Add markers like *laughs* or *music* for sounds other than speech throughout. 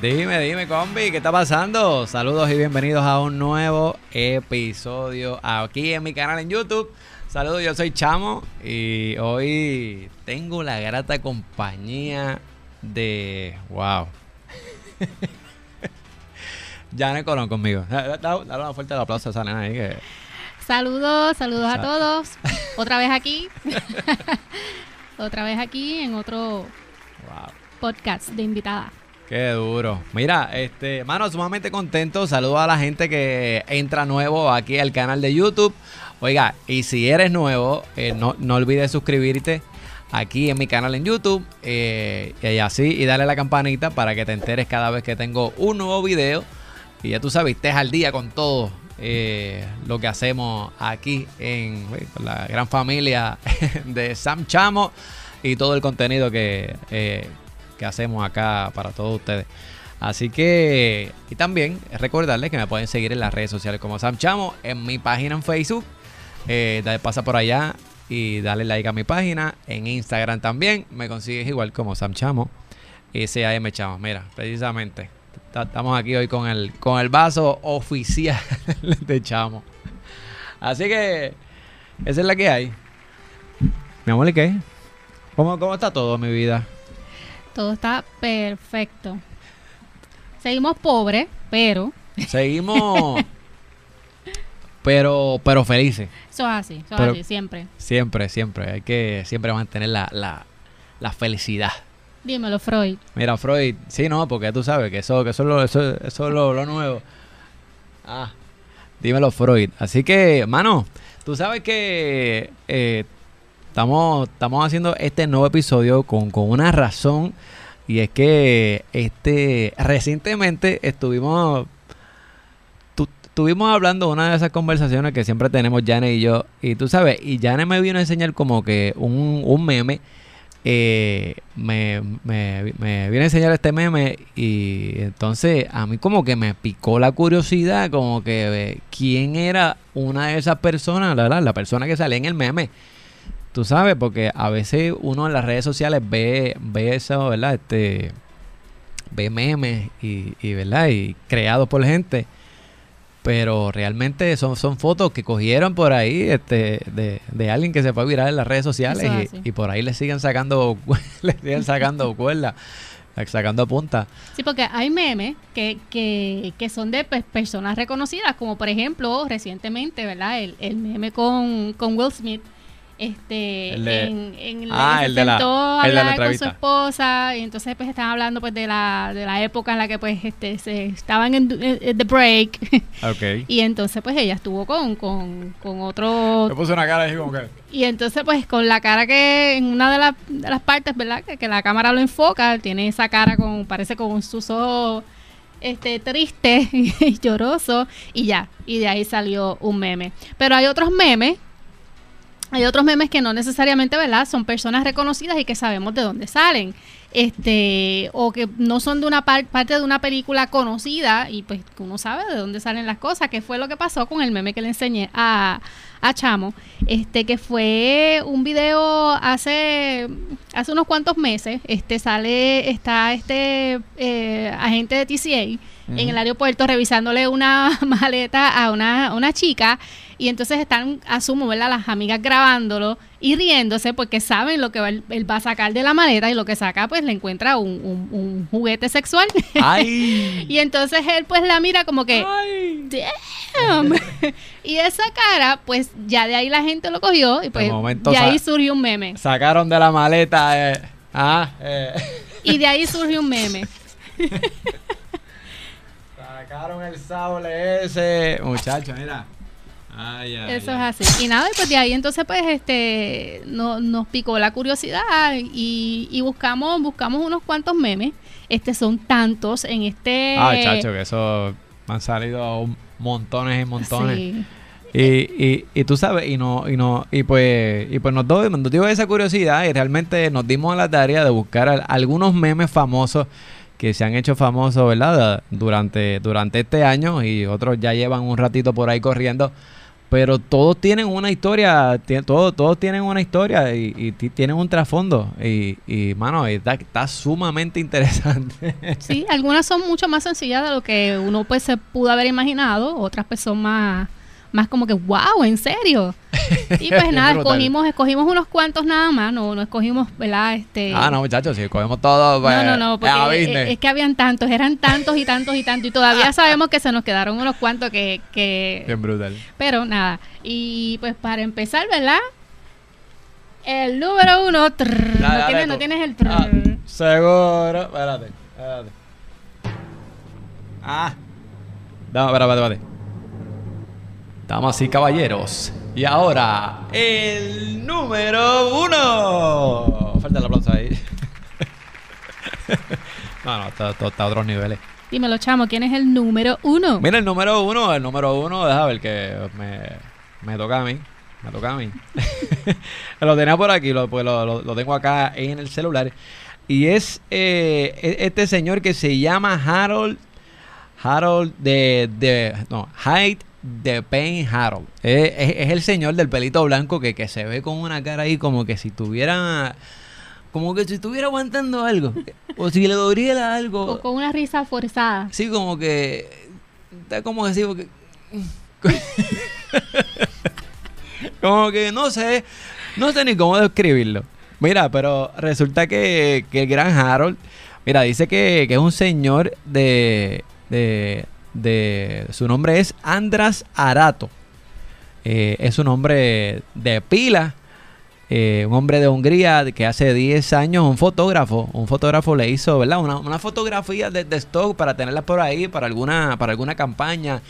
Dime, dime, combi, ¿qué está pasando? Saludos y bienvenidos a un nuevo episodio aquí en mi canal en YouTube. Saludos, yo soy Chamo y hoy tengo la grata compañía de. ¡Wow! *laughs* Janet Colón conmigo. Dale una fuerte aplauso a esa nena ahí que. Saludos, saludos a todos. Otra vez aquí. *laughs* Otra vez aquí en otro podcast de invitada. Qué duro. Mira, este, mano, sumamente contento. Saludos a la gente que entra nuevo aquí al canal de YouTube. Oiga, y si eres nuevo, eh, no, no, olvides suscribirte aquí en mi canal en YouTube eh, y así y darle la campanita para que te enteres cada vez que tengo un nuevo video y ya tú sabes, estés al día con todo eh, lo que hacemos aquí en la gran familia *laughs* de Sam Chamo y todo el contenido que, que hacemos acá para todos ustedes. Así que, y también recordarles que me pueden seguir en las redes sociales como Sam Chamo, en mi página en Facebook. Eh, pasa por allá y dale like a mi página. En Instagram también me consigues igual como Sam Chamo. S-A-M Chamo. Mira, precisamente. Estamos aquí hoy con el, con el vaso oficial *laughs* de Chamo. Así que, esa es la que hay. Mi amor, ¿y qué? ¿Cómo, cómo está todo mi vida? Todo está perfecto. Seguimos pobres, pero. Seguimos. *laughs* pero, pero felices. Eso es así, eso es así, siempre. Siempre, siempre. Hay que siempre mantener la, la, felicidad. Dímelo, Freud. Mira, Freud, sí, no, porque tú sabes que eso, que eso, lo, eso, eso es lo, nuevo. Ah, dímelo, Freud. Así que, mano, tú sabes que eh, Estamos, estamos haciendo este nuevo episodio con, una razón y es que este recientemente estuvimos estuvimos hablando una de esas conversaciones que siempre tenemos Jane y yo y tú sabes y Jane me vino a enseñar como que un, un meme eh, me, me, me viene a enseñar este meme y entonces a mí como que me picó la curiosidad como que eh, quién era una de esas personas, la, la persona que sale en el meme Tú sabes, porque a veces uno en las redes sociales ve, ve eso, ¿verdad? Este, ve memes y, y, ¿verdad? Y creados por gente. Pero realmente son, son fotos que cogieron por ahí este, de, de alguien que se fue a virar en las redes sociales y, y, por ahí le siguen sacando, *laughs* le siguen sacando cuerda sacando punta. Sí, porque hay memes que, que, que son de pues, personas reconocidas, como por ejemplo recientemente, ¿verdad? El, el meme con, con Will Smith, este en, en ah, el de la, hablar con su esposa y entonces pues estaban hablando pues de la, de la época en la que pues este se estaban en, the break. *laughs* Okay. y entonces pues ella estuvo con, con, con otro le puso una cara así como que y entonces pues con la cara que en una de, de las partes verdad que, que, la cámara lo enfoca tiene esa cara con parece con sus ojos este triste *laughs* y lloroso y ya y de ahí salió un meme. Pero hay otros memes hay otros memes que no necesariamente, ¿verdad? Son personas reconocidas y que sabemos de dónde salen. Este, o que no son de una parte de una película conocida y pues uno sabe de dónde salen las cosas, que fue lo que pasó con el meme que le enseñé a, a Chamo, este que fue un video hace hace unos cuantos meses, este sale está este eh, agente de TCA en el aeropuerto revisándole una *laughs* maleta a una, una chica y entonces están, asumo, ¿verdad? Las amigas grabándolo y riéndose porque saben lo que él, va a sacar de la maleta y lo que saca pues le encuentra un, un, juguete sexual. *laughs* Ay. y entonces él pues la mira como que... Ay. Damn. *laughs* y esa cara pues ya de ahí la gente lo cogió y pues de ahí surgió un meme. Sacaron de la maleta... Eh, ah, eh. Y de ahí surgió un meme. *laughs* Sacaron el sable ese. Muchacho, mira. Ay, Eso es así. Y nada, pues de ahí entonces pues este no, nos picó la curiosidad y, y, buscamos buscamos unos cuantos memes. Este son tantos en este Ah, chacho, que eso han salido montones y montones. Sí. Y, y, y, tú sabes, y no, y no, y pues, y pues nos, nos dio esa curiosidad y realmente nos dimos a la tarea de buscar algunos memes famosos que se han hecho famosos, ¿verdad? Durante, durante este año y otros ya llevan un ratito por ahí corriendo pero todos tienen una historia, todos, todos tienen una historia y, y ti- tienen un trasfondo. Y, y mano, está, está sumamente *laughs* interesante. Sí, algunas son mucho más sencillas de lo que uno pues se pudo haber imaginado, otras pues son más, más como que, wow, ¿en serio? *laughs* Y pues nada, escogimos, escogimos unos cuantos nada más, no, no escogimos, ¿verdad? Este, ah, no, muchachos, si cogemos todo, pues, no, no, no, porque business. es, es que habían tantos, eran tantos y tantos y tantos, y todavía *laughs* sabemos que se nos quedaron unos cuantos que, que Bien brutal. pero nada, y pues para empezar, ¿verdad? El número uno, trrr, Dale, no, tienes, no tienes el Ah, trrr. seguro. Espérate, espérate. Ah. No, espérate, espérate. Damas y caballeros. Y ahora, el número uno. Falta el aplauso ahí. *laughs* no, no, está, está- está a otros niveles. Dímelo, chamo, ¿quién es el número uno? Mira, el número uno, el número uno, deja ver que me, me toca a mí. Me toca a mí. *laughs* lo tenía por aquí, lo, pues lo, lo- lo tengo acá en el celular. Y es eh, e- este señor que se llama Harold. Harold de. de no, Hyde de Pain Harold. Es, es- es el señor del pelito blanco que, que se ve con una cara ahí como que si tuviera. Como que si estuviera aguantando algo. O si le doliera algo. Con, con una risa forzada. Sí, como que. Está como porque. *laughs* como que no sé. No sé ni cómo describirlo. Mira, pero resulta que, que el gran Harold. Mira, dice que, que es un señor de. de. De su nombre es Andras Arato. Eh, es un hombre de pila. eh, un hombre de Hungría que hace 10 años, un fotógrafo, un fotógrafo le hizo, ¿verdad? Una, una fotografía de, de stock para tenerla por ahí, para alguna, para alguna campaña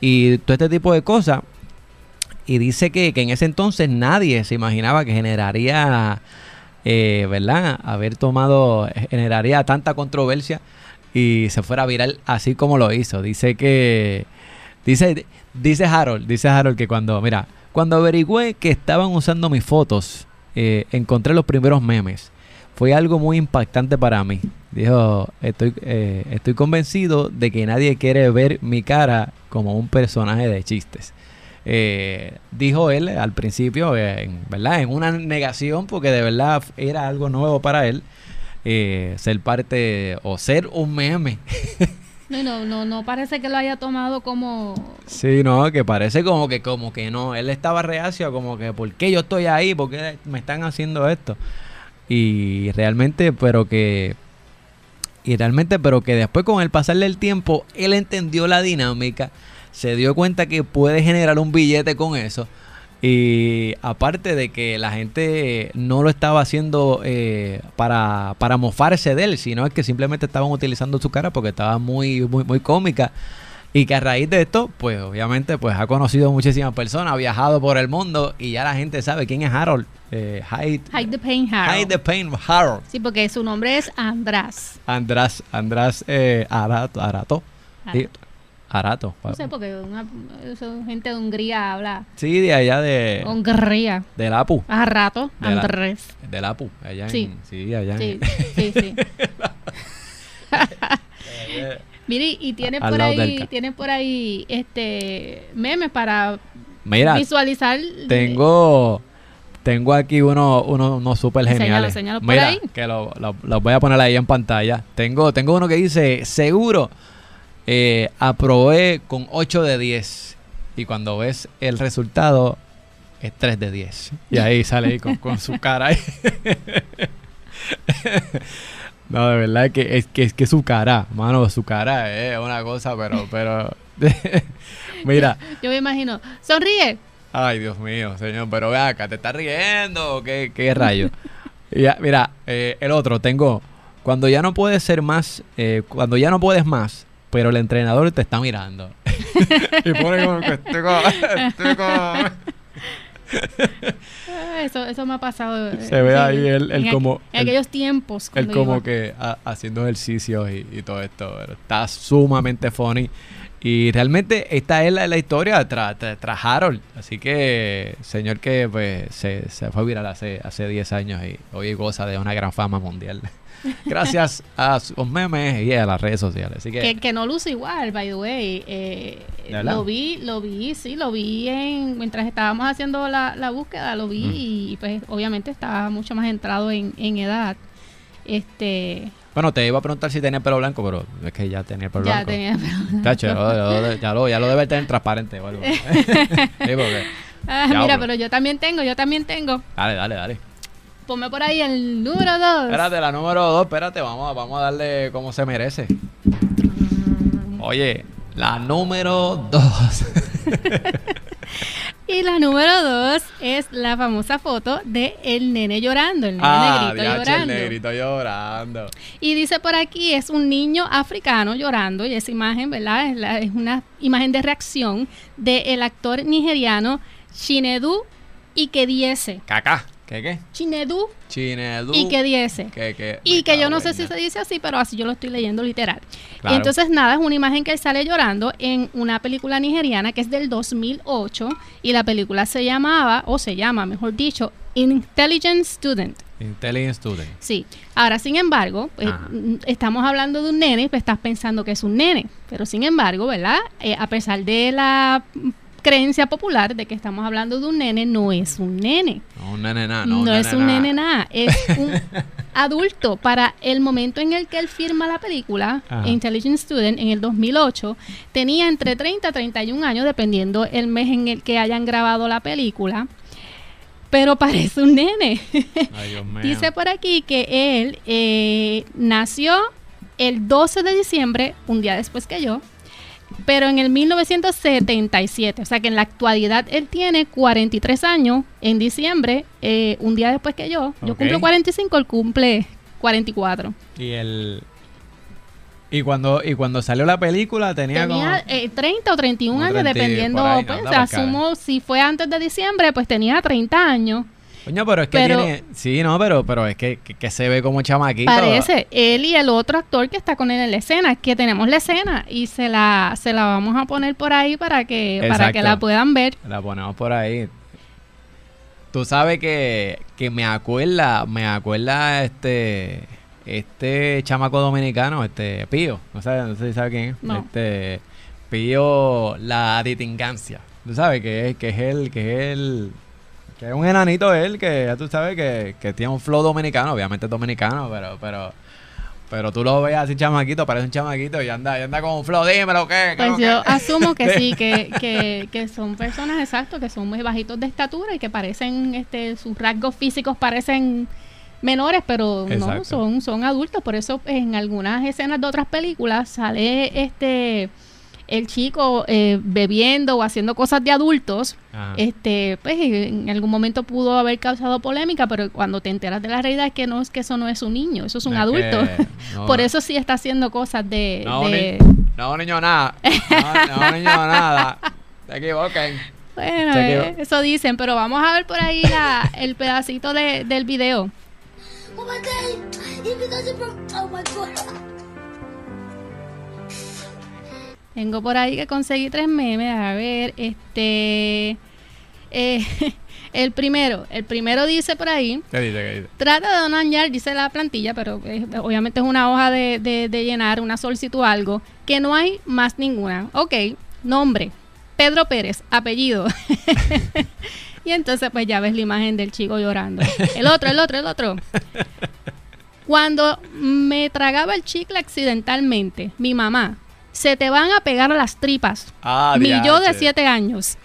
y todo este tipo de cosas. Y dice que, que en ese entonces nadie se imaginaba que generaría, eh, ¿verdad? Haber tomado, generaría tanta controversia y se fuera viral así como lo hizo. Dice que, dice, dice Harold, dice Harold que cuando, mira, cuando averigüé que estaban usando mis fotos, eh, encontré los primeros memes. Fue algo muy impactante para mí. Dijo, estoy, eh, estoy convencido de que nadie quiere ver mi cara como un personaje de chistes. Eh, dijo él al principio, en, ¿verdad? En una negación, porque de verdad era algo nuevo para él. Eh, ser parte o ser un meme. No, no, no, no parece que lo haya tomado como... Sí, no, que parece como que como que no, él estaba reacio como que ¿por qué yo estoy ahí? ¿Por qué me están haciendo esto? Y realmente, pero que y realmente, pero que después con el pasar del tiempo él entendió la dinámica, se dio cuenta que puede generar un billete con eso. Y aparte de que la gente no lo estaba haciendo eh, para, para mofarse de él, sino es que simplemente estaban utilizando su cara porque estaba muy, muy, muy cómica. Y que a raíz de esto, pues obviamente, pues ha conocido muchísimas personas, ha viajado por el mundo y ya la gente sabe quién es Harold. Eh, Hyde, Hide the Pain Harold. Hyde the Pain Harold. Sí, porque su nombre es András. András, András eh, Arato, Arato. Sí, Arato. No sé, porque una, eso, gente de Hungría habla Sí, de allá de, Hungría. del Apu. A rato, De la- Andrés. Del Apu, allá Sí. en, sí, allá Sí, en, sí, sí. *laughs* *laughs* Mire, y tiene por ahí, tiene por ahí este memes para Mira, visualizar. tengo tengo aquí uno, uno, unos súper geniales. enséñalo por Mira, ahí. que lo, lo- lo voy a poner ahí en pantalla. Tengo, tengo uno que dice, seguro, eh, aprobé con 8 de 10. Y cuando ves el resultado, es 3 de 10. Y ahí sale ahí con, con su cara ahí. *laughs* No, de verdad que es que es que su cara, mano, su cara es una cosa, pero, pero, *laughs* mira, Yo me imagino, sonríe. ay Dios mío, señor, pero ve acá, ¿te estás riendo? ¿Qué, qué rayo? Ya, mira, eh, el otro, tengo, cuando ya no puedes ser más, eh, cuando ya no puedes más, pero el entrenador te está mirando. *laughs* y pone como que Ah, Eso, eso me ha pasado. eh, Se ve ahí él- él en aqu- como- En aquellos tiempos. Él cuando como iba. que ha- haciendo ejercicios y, y todo esto, pero está sumamente funny. Y realmente esta es la, la historia tras tra, tras Harold. Así que, señor que pues se, se fue viral hace, hace 10 años y hoy goza de una gran fama mundial. *laughs* Gracias a sus memes y a las redes sociales. Así que, Que, que no luce igual, by the way. Eh, lo vi, lo vi, sí, lo vi en, mientras estábamos haciendo la, la búsqueda, lo vi Mm. y pues obviamente estaba mucho más entrado en, en edad. Este, Bueno, te iba a preguntar si tenía pelo blanco, pero es que ya tenía pelo ya blanco. tenía... Tacho, ya, lo, ya lo- ya lo, ya lo debe tener transparente o algo. *laughs* sí, porque... Ah, mira, pero yo también tengo, yo también tengo. Dale, dale, dale. Ponme por ahí el número dos. Espérate, la número dos, espérate, vamos, a- vamos a darle como se merece. Oye, la número dos. *laughs* Y la número dos es la famosa foto de el nene llorando, el nene ah, negrito diache, el llorando. negrito llorando. Y dice por aquí, es un niño africano llorando, y esa imagen, ¿verdad? Es, la- es una imagen de reacción del actor nigeriano Chinedu Ikediese. Caca. ¿Qué qué? Chinedu Chinedu. Ikediese. Que, que, Y me que yo no sé si se dice así, pero así yo lo estoy leyendo literal. Claro. Y entonces nada, es una imagen que él sale llorando en una película nigeriana que es del 2008 y la película se llamaba, o se llama, mejor dicho, Intelligent Student. Intelligent Student. Sí. Ahora, sin embargo, Ajá. mm, estamos hablando de un nene, pues estás pensando que es un nene. Pero sin embargo, ¿verdad? Eh, a pesar de la creencia popular de que estamos hablando de un nene, no es un nene. No, un nene nada. No, No, es un nene nada. Es un *laughs* adulto. Para el momento en el que él firma la película, Ajá. Intelligent Student, en el 2008, tenía entre 30 a 31 años, dependiendo el mes en el que hayan grabado la película. Pero parece un nene. Ay, Dios *laughs* mío. Dice por aquí que él eh, nació el 12 de diciembre, un día después que yo, pero en el 1977. O sea que en la actualidad él tiene 43 años en diciembre, eh, un día después que yo. Yo Ok. cumplo 45, él cumple 44. Y el. Y cuando, y cuando salió la película tenía, Tenía como. eh, 30 o 31 como años, 30 y dependiendo, ahí, pues, pues, asumo si fue antes de diciembre, pues tenía 30 años. Coño, pero es que pero- tiene. Sí, no, pero, pero es que, que, que se ve como chamaquito. Parece, él y el otro actor que está con él en la escena, que tenemos la escena y se la, se la vamos a poner por ahí para que, para que la puedan ver. La ponemos por ahí. Tú sabes que, que me acuerda, me acuerda este este chamaco dominicano, este Pío, no sé, no sé si sabes quién es. No. Este Pío la ditingancia. Tú sabes que es, que es el, que es el, que es un enanito él, que ya tú sabes que, que tiene un flow dominicano, obviamente es dominicano, pero, pero, pero tú lo ves así chamaquito, parece un chamaquito y anda, y anda con un flow, dímelo qué, Pues yo asumo que *laughs* sí, que, que, que son personas exactos, que son muy bajitos de estatura y que parecen, este, sus rasgos físicos parecen menores, pero no, Exacto. son, son adultos. Por eso en algunas escenas de otras películas sale este el chico eh, bebiendo o haciendo cosas de adultos. Ajá. Este, pues en algún momento pudo haber causado polémica, pero cuando te enteras de la realidad es que no es que eso no es un niño, eso es un adulto. que *laughs* no- Por eso sí está haciendo cosas de, No, de- ni- no, niño, nada. No, no, niño, nada. Se equivoquen. Bueno, eh, eso dicen, pero vamos a ver por ahí la, el pedacito de, del video. Oh my god! Tengo por ahí que conseguí tres memes. A ver, este. eh, *laughs* el primero, el primero dice por ahí. ¿Qué dice? ¿Qué dice? Trata de donar, dice la plantilla, pero eh, obviamente es una hoja de, de- de llenar, una solicitud o algo, que no hay más ninguna. Ok, nombre, Pedro Pérez, apellido. *laughs* y entonces pues ya ves la imagen del chico llorando. El otro, el otro, el otro. *laughs* Cuando me tragaba el chicle accidentalmente, mi mamá, se te van a pegar las tripas. Ah, mi yo de siete años.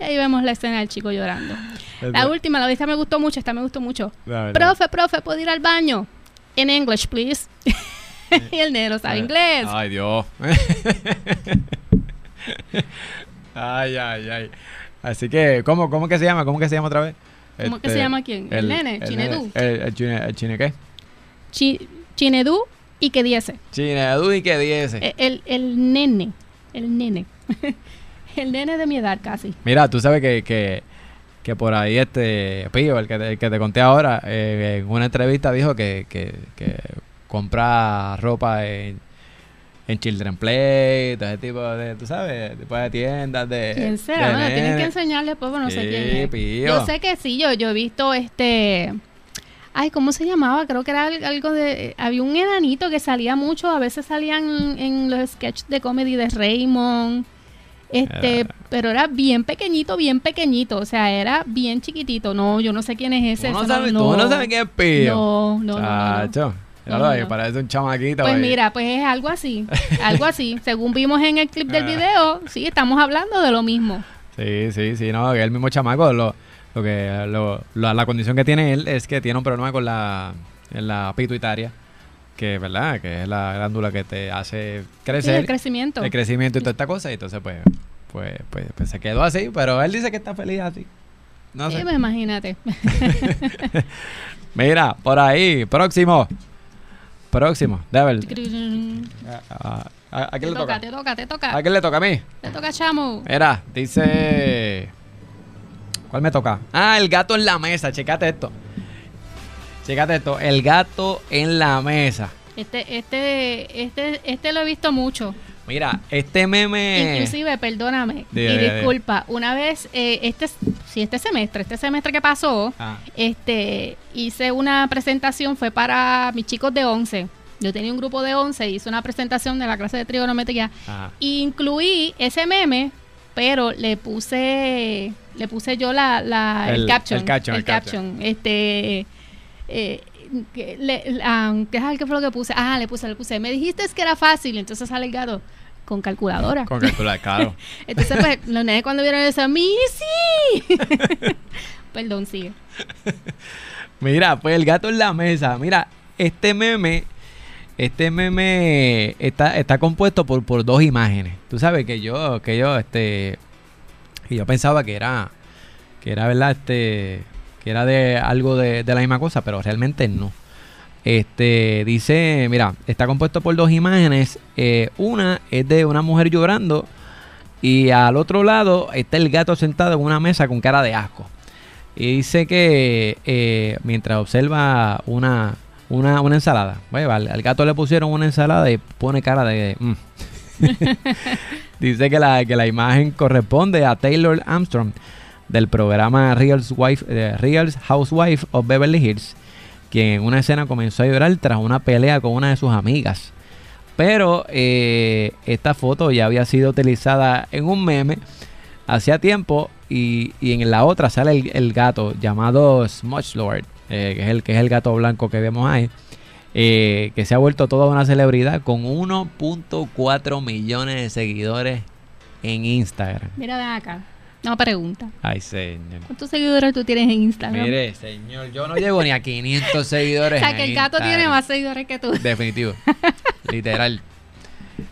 y *laughs* ahí vemos la escena del chico llorando. La Este- última, la esta me gustó mucho, esta me gustó mucho. Profe, profe, ¿puedo ir al baño? En English, please. *laughs* y el negro sabe Eh, inglés. Ay, Dios. *laughs* ay, ay, ay. Así que, ¿cómo, cómo que se llama? ¿Cómo que se llama otra vez? Este, ¿Cómo que se llama quién? El nene, Chinedu. nene. El, el chine, el chine qué? Chi- Chinedu y que diese. Chinedu y que diese. Eh, El, el nene. El nene. *laughs* el nene de mi edad casi. Mira, tú sabes que, que, que por ahí este Pío, el que te, el que te conté ahora, eh, en una entrevista dijo que, que, que compra ropa en, en Children Play, todo ese tipo de, tú sabes, tipo de tiendas de. ¿Quién será? Bueno, tienen que enseñarle después, bueno, no sé quién es. Pío. Yo sé que sí, yo, yo he visto este Ay, ¿cómo se llamaba? Creo que era al- algo de... Había un enanito que salía mucho, a veces salían en los sketches de comedy de Raymond. Este, Era- pero era bien pequeñito, bien pequeñito, o sea, era bien chiquitito. No, yo no sé quién es ese. ¿Tú no sabes, tú no sabes quién es Pío? No, no, no, no, no. Chacho, No, no, parece un chamaquito. Pues ahí. mira, pues es algo así, *laughs* algo así. Según vimos en el clip del video, sí, estamos hablando de lo mismo. Sí, sí, sí, no, que es el mismo chamaco. Lo, lo que, lo- la condición que tiene él es que tiene un problema con la, en la pituitaria, que verdad, que es la glándula que te hace Sí, crecer, el crecimiento. el crecimiento y toda esta cosa, y entonces pues, pues, pues, pues se quedó así, pero él dice que está feliz así. No Sí, sé. pues imagínate. *laughs* Mira, por ahí, próximo. Próximo, Devil. te ¿A, a, a quién le toca, toca? te toca, te toca. ¿A quién le toca a mí? Te toca, chamo. Mira, dice. ¿Cuál me toca? Ah, el gato en la mesa. Chécate esto. Chécate esto. El gato en la mesa. Este, este, este, este lo he visto mucho. Mira, este meme. Inclusive, perdóname y disculpa, una vez, eh, este, sí, este semestre, este semestre que pasó, Ah, este, hice una presentación, fue para mis chicos de 11. Yo tenía un grupo de 11, hice una presentación de la clase de trigonometría. ajá. Incluí ese meme, pero le puse, le puse yo la, la- el, El- caption. el caption, el el caption. caption. Este, eh, que le- ah, ¿qué fue lo que puse? Ah, le puse, le puse. Me dijiste que era fácil, entonces sale el gato con calculadora. Con calcular, claro. *laughs* Entonces, pues, *laughs* los nenes cuando vieron eso, ¡mi sí! *laughs* Perdón, sigue. Mira, pues el gato en la mesa. Mira, este meme. Este meme está, está compuesto por, por dos imágenes. Tú sabes que yo, que yo, este. Que yo pensaba que era. Que era, ¿verdad? Este. Que era de algo de, la misma cosa, pero realmente no. Este dice, mira, está compuesto por dos imágenes. Eh, una es de una mujer llorando. Y al otro lado está el gato sentado en una mesa con cara de asco. Y dice que eh, mientras observa una, una, una ensalada, al, al gato le pusieron una ensalada y pone cara de... mm. *laughs* dice que la, que la imagen corresponde a Taylor Armstrong del programa Real, eh, Housewife of Beverly Hills, quien en una escena comenzó a llorar tras una pelea con una de sus amigas. Pero eh, esta foto ya había sido utilizada en un meme hacía tiempo y, y en la otra sale el, el gato llamado Smudge Lord, eh, que, es el, que es el gato blanco que vemos ahí, eh, que se ha vuelto toda una celebridad con 1.4 millones de seguidores en Instagram. Mira, ven acá. No pregunta. Ay, señor. ¿Cuántos seguidores tú tienes en Instagram? Mire, señor, yo no llego ni a 500 seguidores. *laughs* o sea, que el gato Instagram. tiene más seguidores que tú. Definitivo. Literal.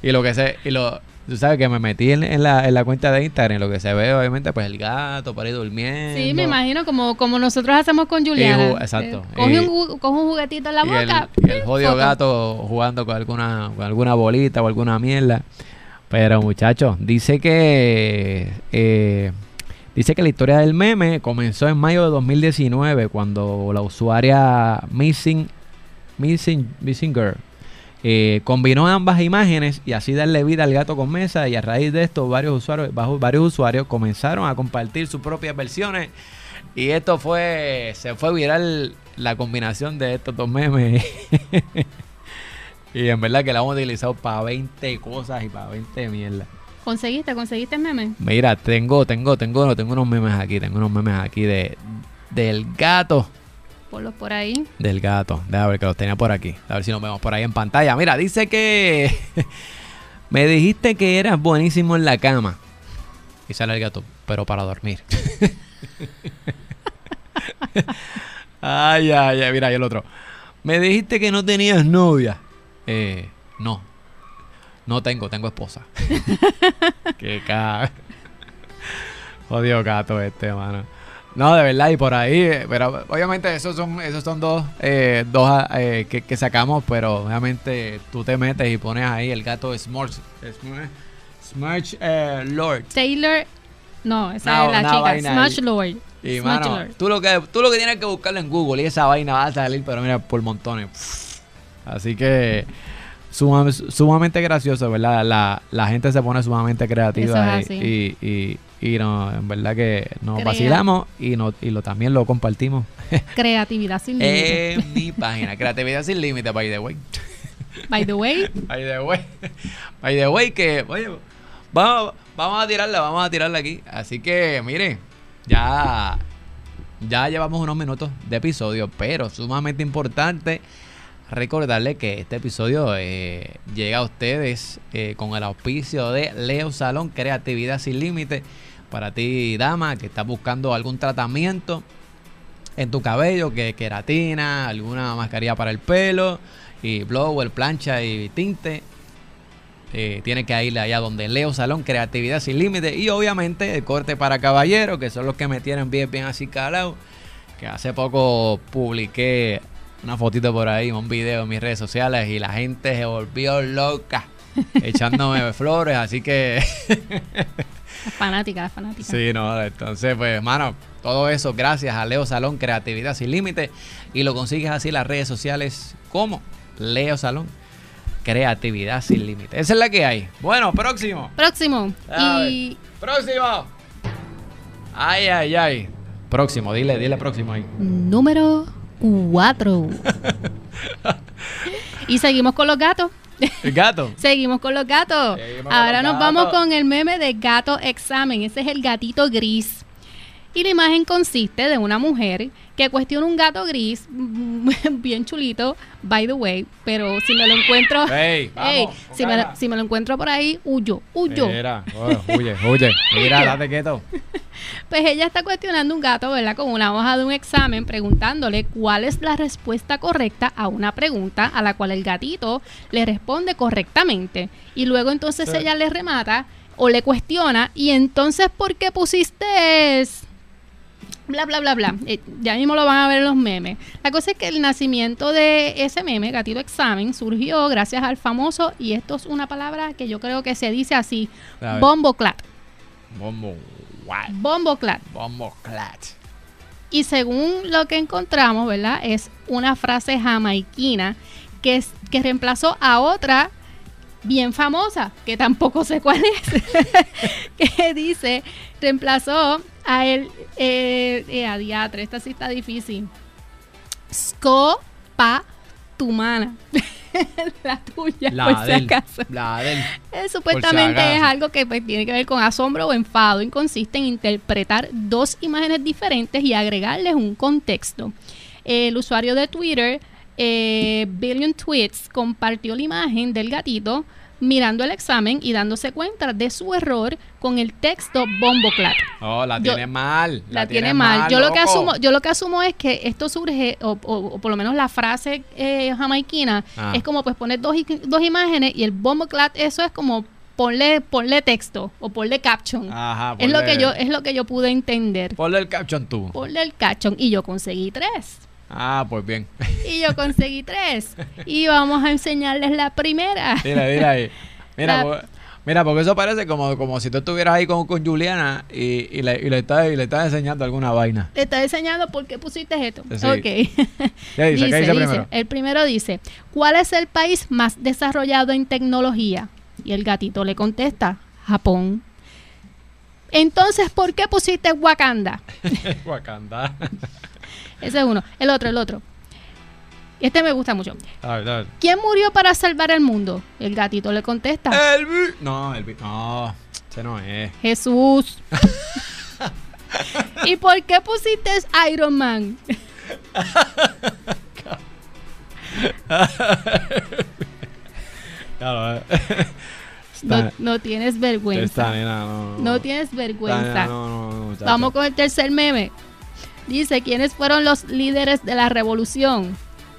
Y lo que sé, y lo, tú sabes que me metí en, en la, en la cuenta de Instagram, y lo que se ve, obviamente, pues el gato por ahí durmiendo. Sí, me imagino, como, como nosotros hacemos con Juliana. ju- exacto. Eh, coge, Y- un, coge un juguetito en la y el, boca. y el jodido gato jugando con alguna, con alguna bolita o alguna mierda. Pero muchachos, dice que eh, dice que la historia del meme comenzó en mayo de 2019 cuando la usuaria Missing Missing Missing Girl eh, combinó ambas imágenes y así darle vida al gato con mesa y a raíz de esto varios usuarios varios usuarios comenzaron a compartir sus propias versiones y esto fue se fue viral la combinación de estos dos memes *laughs* y en verdad que la hemos utilizado para 20 cosas y para 20 mierda ¿Conseguiste? ¿Conseguiste el meme? mira tengo tengo tengo tengo unos memes aquí tengo unos memes aquí de del gato Ponlos por ahí. del gato. Déjame ver que los tenía por aquí. A ver si nos vemos por ahí en pantalla. Mira, dice que *laughs* me dijiste que eras buenísimo en la cama. Y sale el gato, pero para dormir. ay, ay, ay, mira, y el otro. Me dijiste que no tenías novia. Eh, no. No tengo, tengo esposa. *laughs* Qué ca... Jodido gato este, mano. No, de verdad, y por ahí, eh, pero obviamente esos son, esos son dos, eh, dos eh, que, que sacamos, pero obviamente tú te metes y pones ahí el gato Smurch, Smurch, eh, Lord. Taylor. No, esa No, es la chica. vaina Smash ahí. Lord. Y Smash mano, Lord. tú lo, que, tú lo que tienes que buscarlo en Google y esa vaina va a salir, pero mira, por montones. Así que suma- sumamente gracioso, ¿verdad? La, la gente se pone sumamente creativa Eso es y, así. y, y- y no, en verdad que nos Crea. vacilamos y, no, y lo, también lo compartimos *laughs* Creatividad sin límite. en mi página. Creatividad sin límite, by the way. By the way, *laughs* By the way. By the way, que, oye, vamos, vamos a tirarla, vamos a tirarla aquí. Así que, mire, ya, ya llevamos unos minutos de episodio, pero sumamente importante recordarle que este episodio eh, llega a ustedes eh, con el auspicio de Leo Salón Creatividad Sin Límite. Para ti, dama, que estás buscando algún tratamiento en tu cabello, que queratina, alguna mascarilla para el pelo, y blower, plancha y tinte. Eh, tiene que ir allá donde Leo Salón, Creatividad Sin Límite. Y obviamente el corte para caballero, que son los que me tienen bien, bien así calado. Que hace poco publiqué una fotito por ahí, un video en mis redes sociales y la gente se volvió loca *laughs* echándome flores. Así que *laughs* *laughs* fanática, fanática. Sí, no, entonces, pues, hermano, todo eso gracias a Leo Salón Creatividad Sin Límite. Y lo consigues así en las redes sociales como Leo Salón Creatividad Sin Límite. Esa es la que hay. Bueno, próximo. Próximo. A Y Próximo. Ay, ay, ay. Próximo, dile, dile próximo ahí. número 4. *laughs* y seguimos con los gatos. *laughs* El gato. Seguimos con los gatos. Seguimos con Ahora los nos vamos con el meme de gato examen. Ese es el gatito gris. Y la imagen consiste de una mujer que cuestiona un gato gris, *laughs* bien chulito, by the way, pero si me lo encuentro, Ey, *laughs* vamos, Ey, con si, me, si me lo encuentro por ahí, huyo, huyo. Mira, huye, huye. Mira, *laughs* date quieto. Pues ella está cuestionando un gato, ¿verdad? Con una hoja de un examen, preguntándole cuál es la respuesta correcta a una pregunta a la cual el gatito le responde correctamente. Y luego entonces Sí. ella le remata o le cuestiona, y entonces, ¿por qué pusiste es- Bla, bla, bla, bla. Eh, ya mismo lo van a ver en los memes. La cosa es que el nacimiento de ese meme, Gatito Examen, surgió gracias al famoso, y esto es una palabra que yo creo que se dice así, bomboclat. Bombo, what? Bomboclat. Bombo clat. Y según lo que encontramos, ¿verdad? Es una frase jamaiquina que, que reemplazó a otra bien famosa, que tampoco sé cuál es, *laughs* que dice, reemplazó a el, eh, eh, a diatre, esta sí está difícil. Scopa tumana. *laughs* La tuya, La por si acaso. la del. Eh, supuestamente acaso. es algo que pues, tiene que ver con asombro o enfado y consiste en interpretar dos imágenes diferentes y agregarles un contexto. El usuario de Twitter, eh, Billion Tweets, compartió la imagen del gatito mirando el examen y dándose cuenta de su error con el texto bomboclat. Oh, la Yo- tiene mal. La, tiene mal. Yo lo que asumo, yo lo que asumo es que esto surge, o, o- o por lo menos la frase eh, jamaiquina, Ah. es como pues poner dos, dos imágenes y el bomboclat, eso es como ponle, ponle texto o ponle caption. Ajá, es lo que yo, es lo que yo pude entender. Ponle el caption tú. Ponle el caption y yo conseguí tres. Ah, pues bien. Y yo conseguí tres. Y vamos a enseñarles la primera. Mira, mira ahí. Mira, La- mira, porque eso parece como, como si tú estuvieras ahí con, con Juliana y, y le, y le estás y le estás enseñando alguna vaina. Te está enseñando por qué pusiste esto. Sí. Ok. ¿Qué dice? ¿Qué dice primero? El primero dice, ¿cuál es el país más desarrollado en tecnología? Y el gatito le contesta, Japón. Entonces, ¿por qué pusiste Wakanda? *laughs* Wakanda. *laughs* Ese es uno. El otro, el otro. Este me gusta mucho. A ver, a ver. ¿Quién murió para salvar el mundo? El gatito le contesta, El vi- No, el vi- No, ese no es. Jesús. *laughs* ¿Y por qué pusiste Iron Man? *laughs* Eh. No, no tienes vergüenza. nena no. No tienes vergüenza. nena no, no, no, muchacha. Vamos con el tercer meme. Dice, ¿quiénes fueron los líderes de la revolución?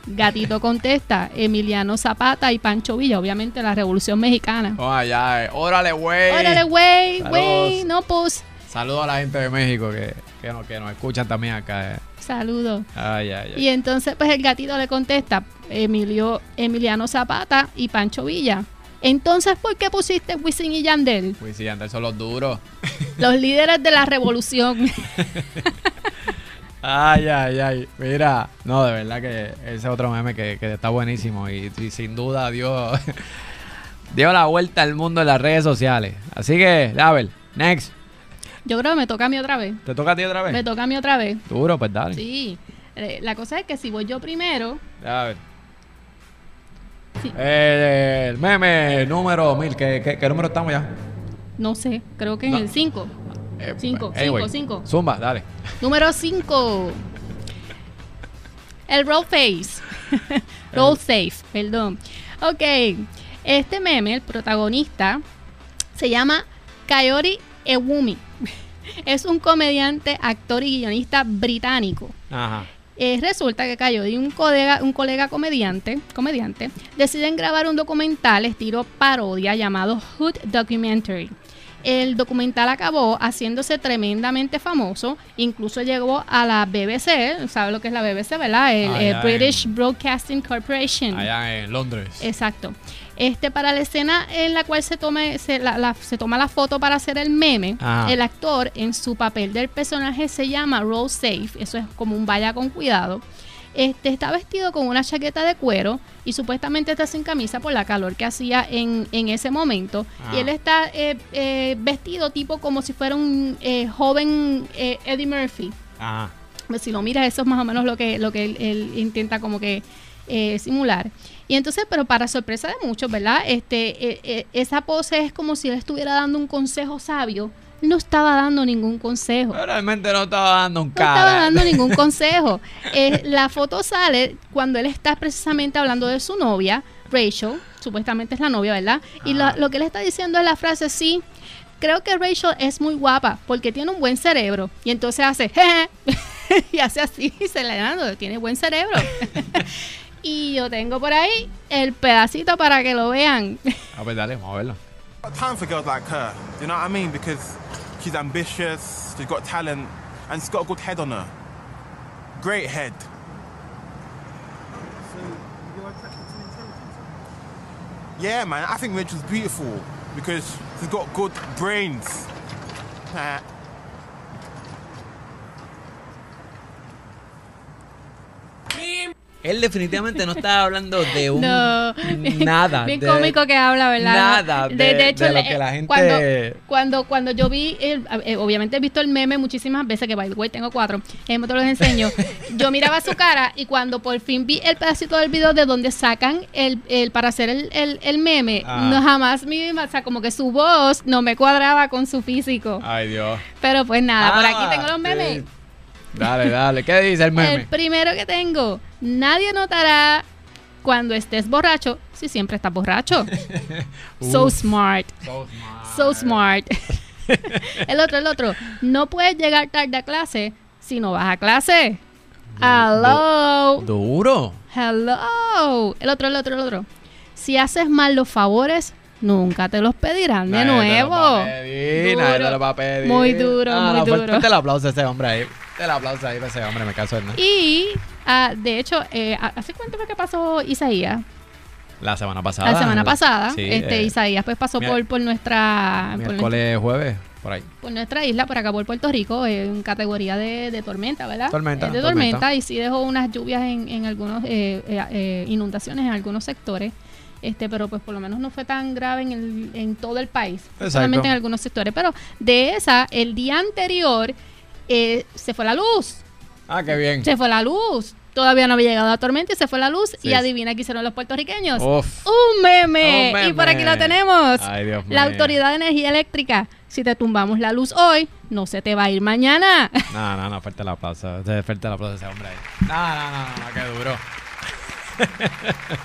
Gatito contesta, Emiliano Zapata y Pancho Villa, obviamente la revolución mexicana. Oh, ya, eh. Órale, güey. Órale, güey, güey, no pues. Saludos a la gente de México que, que, nos, que nos escuchan también acá. eh. Saludos. Ay, ay, ay. Y entonces, pues el gatito le contesta, Emilio, Emiliano Zapata y Pancho Villa. Entonces, ¿por qué pusiste Wisin y Yandel? Uy, sí, Andrés son los duros. Los líderes de la revolución. *laughs* Ay, ay, ay. Mira, no, de verdad que ese es otro meme que, que está buenísimo y, y sin duda dio, *laughs* dio la vuelta al mundo en las redes sociales. Así que, ver, next. Yo creo que me toca a mí otra vez. ¿Te toca a ti otra vez? Me toca a mí otra vez. Duro, pues dale. Sí. Eh, la cosa es que si voy yo primero, A ver. Sí. Eh, el meme número 1000. ¿Qué, qué, qué número estamos ya? no sé, creo que en No. el 5. Eh, Cinco, anyway. cinco, cinco. Zumba, dale. Número 5. El roll face. *laughs* roll safe, perdón. Ok. Este meme, el protagonista, se llama Kaori Ewumi. *laughs* Es un comediante, actor y guionista británico. Ajá. Eh, resulta que cayó de un colega, un colega comediante, comediante, deciden grabar un documental estilo parodia llamado Hood Documentary. El documental acabó haciéndose tremendamente famoso, incluso llegó a la BBC, ¿sabe lo que es la BBC, verdad? El, British en- Broadcasting Corporation. Allá en Londres. Exacto. Este, para la escena en la cual se, tome, se, la- la- se toma la foto para hacer el meme, Ajá. el actor en su papel del personaje se llama Roll Safe, eso es como un vaya con cuidado. Este, está vestido con una chaqueta de cuero y supuestamente está sin camisa por la calor que hacía en, en ese momento. Ah. Y él está eh, eh, vestido tipo como si fuera un eh, joven eh, Eddie Murphy. Pues si lo miras, eso es más o menos lo que, lo que él, él intenta como que eh, simular. Y entonces, pero para sorpresa de muchos, ¿verdad? Este, eh, esa pose es como si él estuviera dando un consejo sabio. No estaba dando ningún consejo. Realmente no estaba dando un No cara. estaba dando ningún *laughs* consejo. Eh, la foto sale cuando él está precisamente hablando de su novia, Rachel, supuestamente es la novia, ¿verdad? Y lo, que él está diciendo es la frase, sí, creo que Rachel es muy guapa porque tiene un buen cerebro. Y entonces hace, jeje, *laughs* y hace así, y se le da, tiene buen cerebro. *laughs* y yo tengo por ahí el pedacito para que lo vean. A ver, dale, vamos a verlo. Got time for girls like her. You know what I mean? Because she's ambitious, she's got talent, and she's got a good head on her. Great head. So you're attracted to intelligence. Yeah, man, I think Rachel's beautiful because she's got good brains. Él definitivamente no estaba hablando de un *laughs* No, nada. Bien de- cómico que habla, ¿verdad? Nada de- de lo le- que la gente- Cuando, cuando, cuando yo vi, el- eh, obviamente he visto el meme muchísimas veces, que by the way tengo cuatro, eh, te los enseño. *laughs* yo miraba su cara y cuando por fin vi el pedacito del video de donde sacan el, el para hacer el, el, el meme, Ah. no jamás mi, o sea, como que su voz no me cuadraba con su físico. Ay, Dios. Pero pues nada, por aquí Ah, tengo los memes. sí. Dale, dale. ¿Qué dice el meme? El primero que tengo, nadie notará cuando estés borracho si siempre estás borracho. *laughs* so smart, So smart. so smart. *laughs* el otro, el otro, no puedes llegar tarde a clase si no vas a clase. Hello, Duro. hello. El otro, el otro, el otro. Si haces mal los favores, nunca te los pedirán de Nadie te lo nuevo. va a pedir, nadie te lo va a pedir. Muy duro, Ah, muy duro. Fuerte el aplauso a ese hombre ahí. El aplauso ahí para ese hombre, me caso nada. Y ah, de hecho, eh, ¿hace cuánto fue que pasó Isaías? La semana pasada. La semana pasada, Sí, este eh, Isaías pues pasó por, por nuestra por, Miércoles, jueves, por ahí. por nuestra isla, por acá por Puerto Rico, en categoría de, de tormenta, ¿verdad? Tormenta, Es de tormenta. tormenta, y sí dejó unas lluvias en, en algunos, eh, eh, eh, inundaciones en algunos sectores. Este, pero pues por lo menos no fue tan grave en, el, en todo el país, Exacto. solamente en algunos sectores. Pero de esa, el día anterior eh, se fue la luz. Ah, qué bien. Se fue la luz. Todavía no había llegado la tormenta y se fue la luz. Sí. Y adivina qué hicieron los puertorriqueños. Uf. Un meme. Un Y por aquí lo tenemos. Ay, Dios La. Autoridad de Energía Eléctrica. Si te tumbamos la luz hoy, no se te va a ir mañana. *laughs* No, no, no, fuerte el aplauso. Fuerte el aplauso a ese hombre ahí. No, no, no, no, qué duro. *laughs*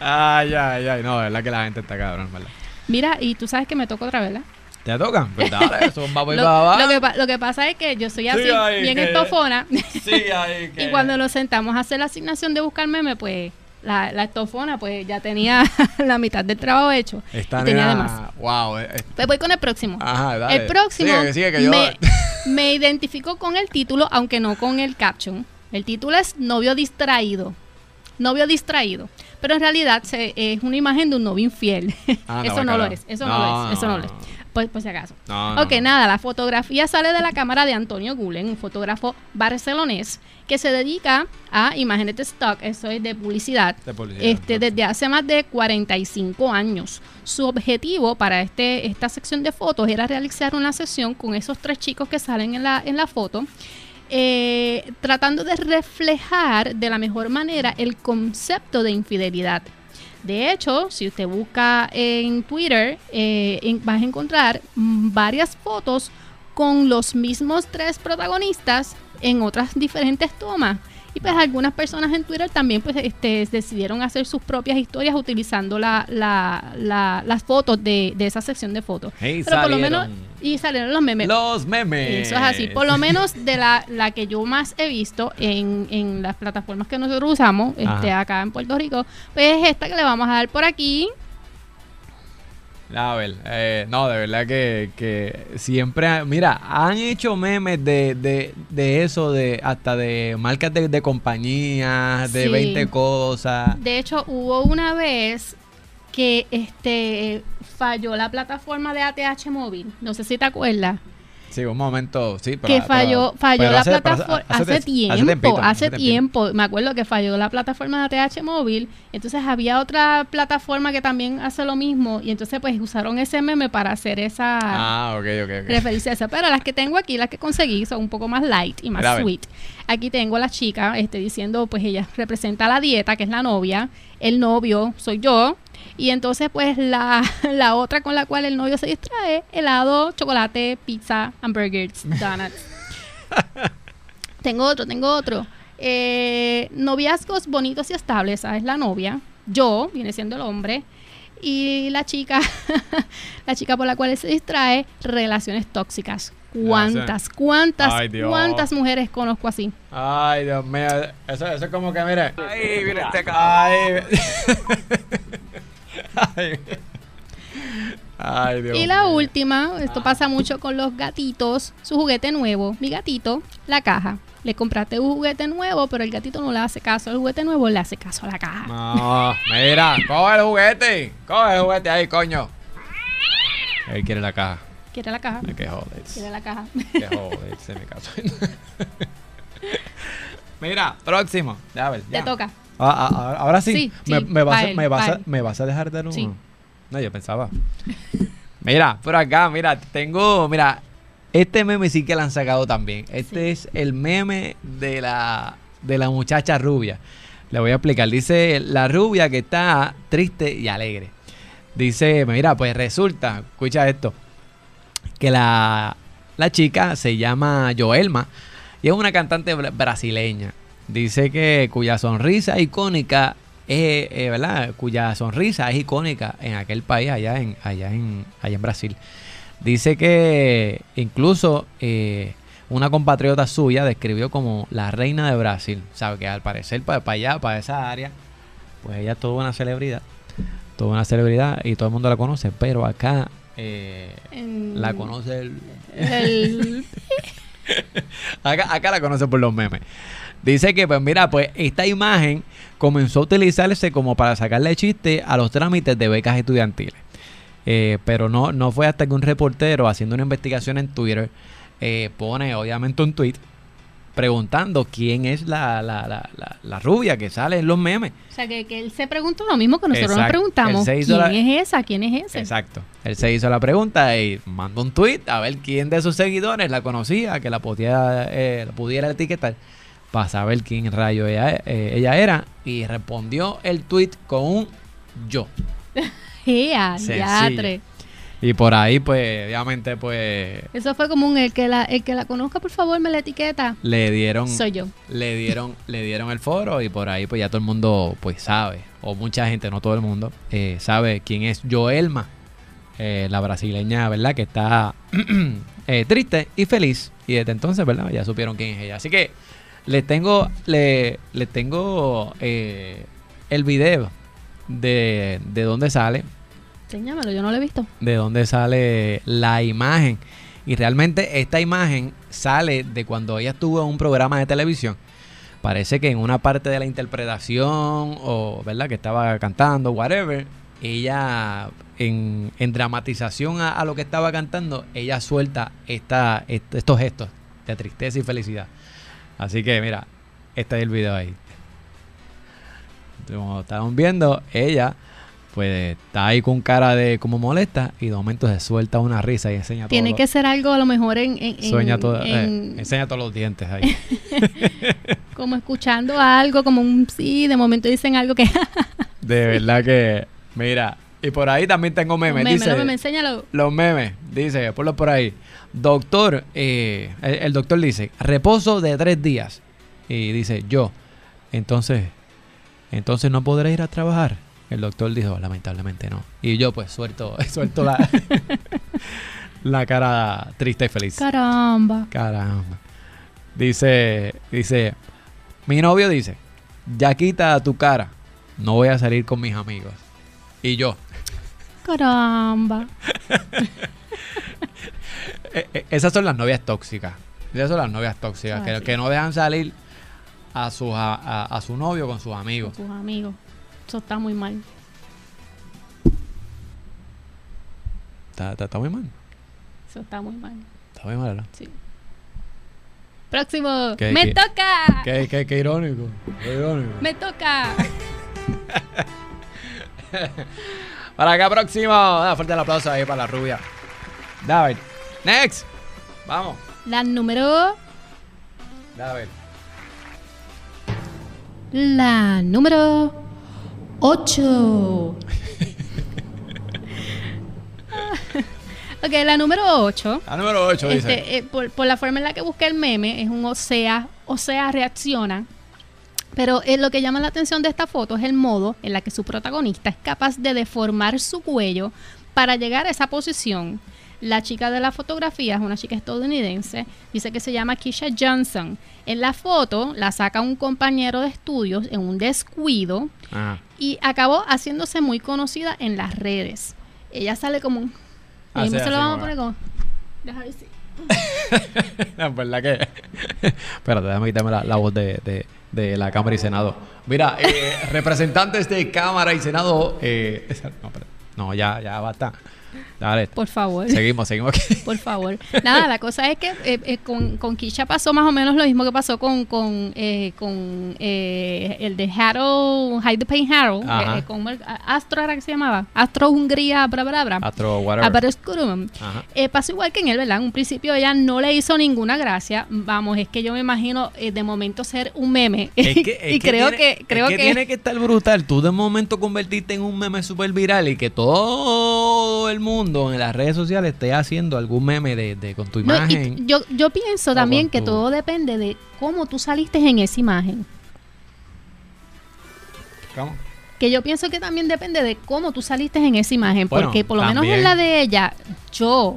ay, ay, ay. No, de verdad que la gente está cabrón, ¿verdad? Mira, y tú sabes que me toca otra vez, ¿verdad? ¿Te tocan? Pues *laughs* dale, eso Lo, que, pa- lo que pasa es que yo soy así, Sí, bien que- estofona. Sí, ahí *laughs* que... y cuando nos sentamos a hacer la asignación de buscar meme, pues la, la estofona pues ya tenía *laughs* la mitad del trabajo hecho. Esta y tenía nena- de más. Wow. eh, eh, Pues voy con el próximo. Ajá, dale. El próximo Sigue, sigue, que yo... me, me identifico con el título, aunque no con el caption. El título es Novio distraído. Novio distraído. Pero en realidad se- es una imagen de un novio infiel. Anda, eso no lo es. Eso no, lo es. Eso no, lo es. Por, por si acaso. No, no, ok, no. nada, la fotografía sale de la cámara de Antonio Gulen, un fotógrafo barcelonés que se dedica a imágenes de stock, eso es de publicidad, De publicidad, este, desde hace más de 45 años. Su objetivo para este, esta sección de fotos era realizar una sesión con esos tres chicos que salen en la, en la foto, eh, tratando de reflejar de la mejor manera el concepto de infidelidad. De hecho, si usted busca en Twitter, eh, en- vas a encontrar mm, varias fotos con los mismos tres protagonistas en otras diferentes tomas. Y pues algunas personas en Twitter también pues este, decidieron hacer sus propias historias utilizando la, la- la- las fotos de, de esa sección de fotos. Y Pero por lo salieron menos, y salieron los memes. Los memes. Eso es así. Por lo menos de la, la que yo más he visto en, en las plataformas que nosotros usamos este, acá en Puerto Rico, pues es esta que le vamos a dar por aquí. A ver, eh, no, de verdad que, que siempre, ha- mira, han hecho memes de, de, de eso, de hasta de marcas de, de compañías, de Sí. 20 cosas. De hecho, hubo una vez que este falló la plataforma de ATH móvil. No sé si te acuerdas. Sí, un momento, sí. pero- que falló, falló la plataforma hace, tiempo, hace tiempo. Me acuerdo que falló la plataforma de ATH móvil. Entonces había otra plataforma que también hace lo mismo. Y entonces pues usaron ese meme para hacer esa Ah, ok, ok, ok. referirse a esa. Pero las que tengo aquí, las que conseguí, son un poco más light y más Mira, sweet. Aquí tengo a la chica este, diciendo, pues ella representa a la dieta, que es la novia. El novio soy yo. Y entonces, pues la, *laughs* la otra con la cual el novio se distrae, helado, chocolate, pizza, hamburgers, *laughs* donuts. tengo otro, tengo otro. Eh, noviazgos bonitos y estables, esa es la novia. Yo, viene siendo el hombre. Y la chica, *laughs* la chica por la cual él se distrae, relaciones tóxicas. ¿Cuántas, cuántas, Ay, cuántas mujeres conozco así? Ay, Dios mío. Eso, eso es como que, mire. Ay, mire este Ay. *laughs* Ay. Ay, Dios y la última, esto pasa mucho con los gatitos, su juguete nuevo, mi gatito, la caja. Le compraste un juguete nuevo, pero el gatito no le hace caso al juguete nuevo, le hace caso a la caja. No, mira, coge el juguete. Coge el juguete ahí, coño. Él quiere la caja. ¿Quiere la caja? Ay, qué jodes. Quiere la caja. Qué jodes, en mi caso. *laughs* Mira, próximo. Ya, a ver, Te toca. Ah, ah, ah, ahora sí. Sí, me, sí, me vas, a- él, me, vas pa' a, él. me vas a dejar de uno. Sí. No, yo pensaba. *laughs* mira, por acá, mira, tengo, mira, este meme sí que lo han sacado también. Este es el meme de la, de la muchacha rubia. Le voy a explicar. Dice la rubia que está triste y alegre. Dice, mira, pues resulta, escucha esto, que la, la chica se llama Joelma y es una cantante bra- brasileña. Dice que cuya sonrisa icónica es, eh, ¿verdad? Cuya sonrisa es icónica en aquel país, allá en, allá en, allá en Brasil. Dice que incluso eh, una compatriota suya describió como la reina de Brasil. Sabe que al parecer para, para allá, para esa área, pues ella es toda una celebridad. Toda una celebridad y todo el mundo la conoce, pero acá eh, En- la conoce el, el- *laughs* Acá, acá la conoce por los memes. Dice que, pues mira, pues esta imagen comenzó a utilizarse como para sacarle chiste a los trámites de becas estudiantiles. Eh, pero no, no fue hasta que un reportero haciendo una investigación en Twitter eh, pone obviamente un tweet preguntando quién es la, la, la, la, la rubia que sale en los memes. o sea, que, que él se preguntó lo mismo que nosotros nos Exacto. preguntamos. Se hizo ¿Quién es esa? ¿Quién es ese? Exacto. Él se hizo la pregunta y mandó un tweet a ver quién de sus seguidores la conocía, que la pudiera, eh, la pudiera etiquetar, para saber quién rayo ella, eh, ella era. Y respondió el tweet con un yo. *laughs* Diatre. Y por ahí, pues, obviamente, pues, Eso fue como un el que la, el que la conozca, por favor, me la etiqueta. le dieron, Soy yo. le dieron, le dieron el foro y por ahí, pues, ya todo el mundo, pues, sabe, o mucha gente, no todo el mundo, eh, sabe quién es Joelma, eh, la brasileña, ¿verdad? Que está *clears throat* eh, triste y feliz. Y desde entonces, ¿verdad? Ya supieron quién es ella. Así que les tengo, le, les tengo el video de, de dónde sale, Enséñamelo, yo no lo he visto. de dónde sale la imagen. Y realmente esta imagen sale de cuando ella estuvo en un programa de televisión. Parece que en una parte de la interpretación o, ¿verdad? Que estaba cantando, whatever, ella, en, dramatización a, lo que estaba cantando, ella suelta esta, est- estos gestos de tristeza y felicidad. Así que mira, este es el video ahí. Como estaban viendo, ella pues está ahí con cara de como molesta y de momento se suelta una risa y enseña Tiene todo. que ser algo a lo mejor en, en- en- Sueña todo, eh, en- enseña todos los dientes ahí. *laughs* como escuchando algo, como un sí, de momento dicen algo que *laughs* De verdad que, mira, y por ahí también tengo memes. meme, dice, no, meme, enséñalo. Los memes, dice, ponlo por ahí. Doctor, eh, el, el doctor dice, reposo de tres días. Y dice, yo, entonces, entonces no podré ir a trabajar. El doctor dijo, lamentablemente no. Y yo pues suelto, *laughs* suelto la, *laughs* la cara triste y feliz. Caramba. Caramba. Dice, dice, mi novio dice, ya quita tu cara, no voy a salir con mis amigos. Y yo, Caramba. eh, *laughs* eh, esas son las novias tóxicas. Esas son las novias tóxicas, Ah, que, sí. que no dejan salir a, sus, a, a- a su novio con sus amigos. Con sus amigos. Eso está muy mal. Está, está- está muy mal. Eso está muy mal. Está muy mal, ¿no? Sí. Próximo. ¿Qué- me qué? toca. Qué, qué- qué irónico. qué irónico. Me toca. *laughs* Para acá próximo. Da fuerte el aplauso ahí para la rubia. David. Next. Vamos. La número. David. La número 8. *laughs* ok, la número 8. La número 8 dice. Este, eh, por, por la forma en la que busqué el meme, es un Osea, Osea reacciona. Pero eh, lo que llama la atención de esta foto es el modo en la que su protagonista es capaz de deformar su cuello para llegar a esa posición. La chica de la fotografía es una chica estadounidense, dice que se llama Keisha Johnson. En la foto la saca un compañero de estudios en un descuido Ajá. y acabó haciéndose muy conocida en las redes. Ella sale como un... Ah, sí, se lo vamos a poner como... Deja ver si- Es verdad que. *laughs* Espérate, déjame quitarme la, la voz de, de- de la Cámara y Senado. Mira, eh, representantes de Cámara y Senado. eh, *laughs* no, ya, ya basta. Dale. Por favor. Seguimos, seguimos aquí. *laughs* Por favor. Nada, la cosa es que eh, eh, con, con Kisha pasó más o menos lo mismo que pasó con, con, eh, con eh, el de Harold, Hide the Pain Harold, eh, con Astro era que se llamaba, Astro Hungría, bra, bra, bra. Astro, whatever. Eh, pasó igual que en él, ¿verdad? En un principio ella no le hizo ninguna gracia. Vamos, es que yo me imagino de momento ser un meme. Es que, *laughs* es y que creo tiene- que, creo es que, que, tiene que estar brutal. Tú de momento convertiste en un meme super viral y que todo el mundo en las redes sociales esté haciendo algún meme de, de- con tu No, imagen. yo, yo pienso también que todo depende de cómo tú saliste en esa imagen. ¿Cómo? Que yo pienso que también depende de cómo tú saliste en esa imagen. Bueno, porque por lo menos en la de ella, yo,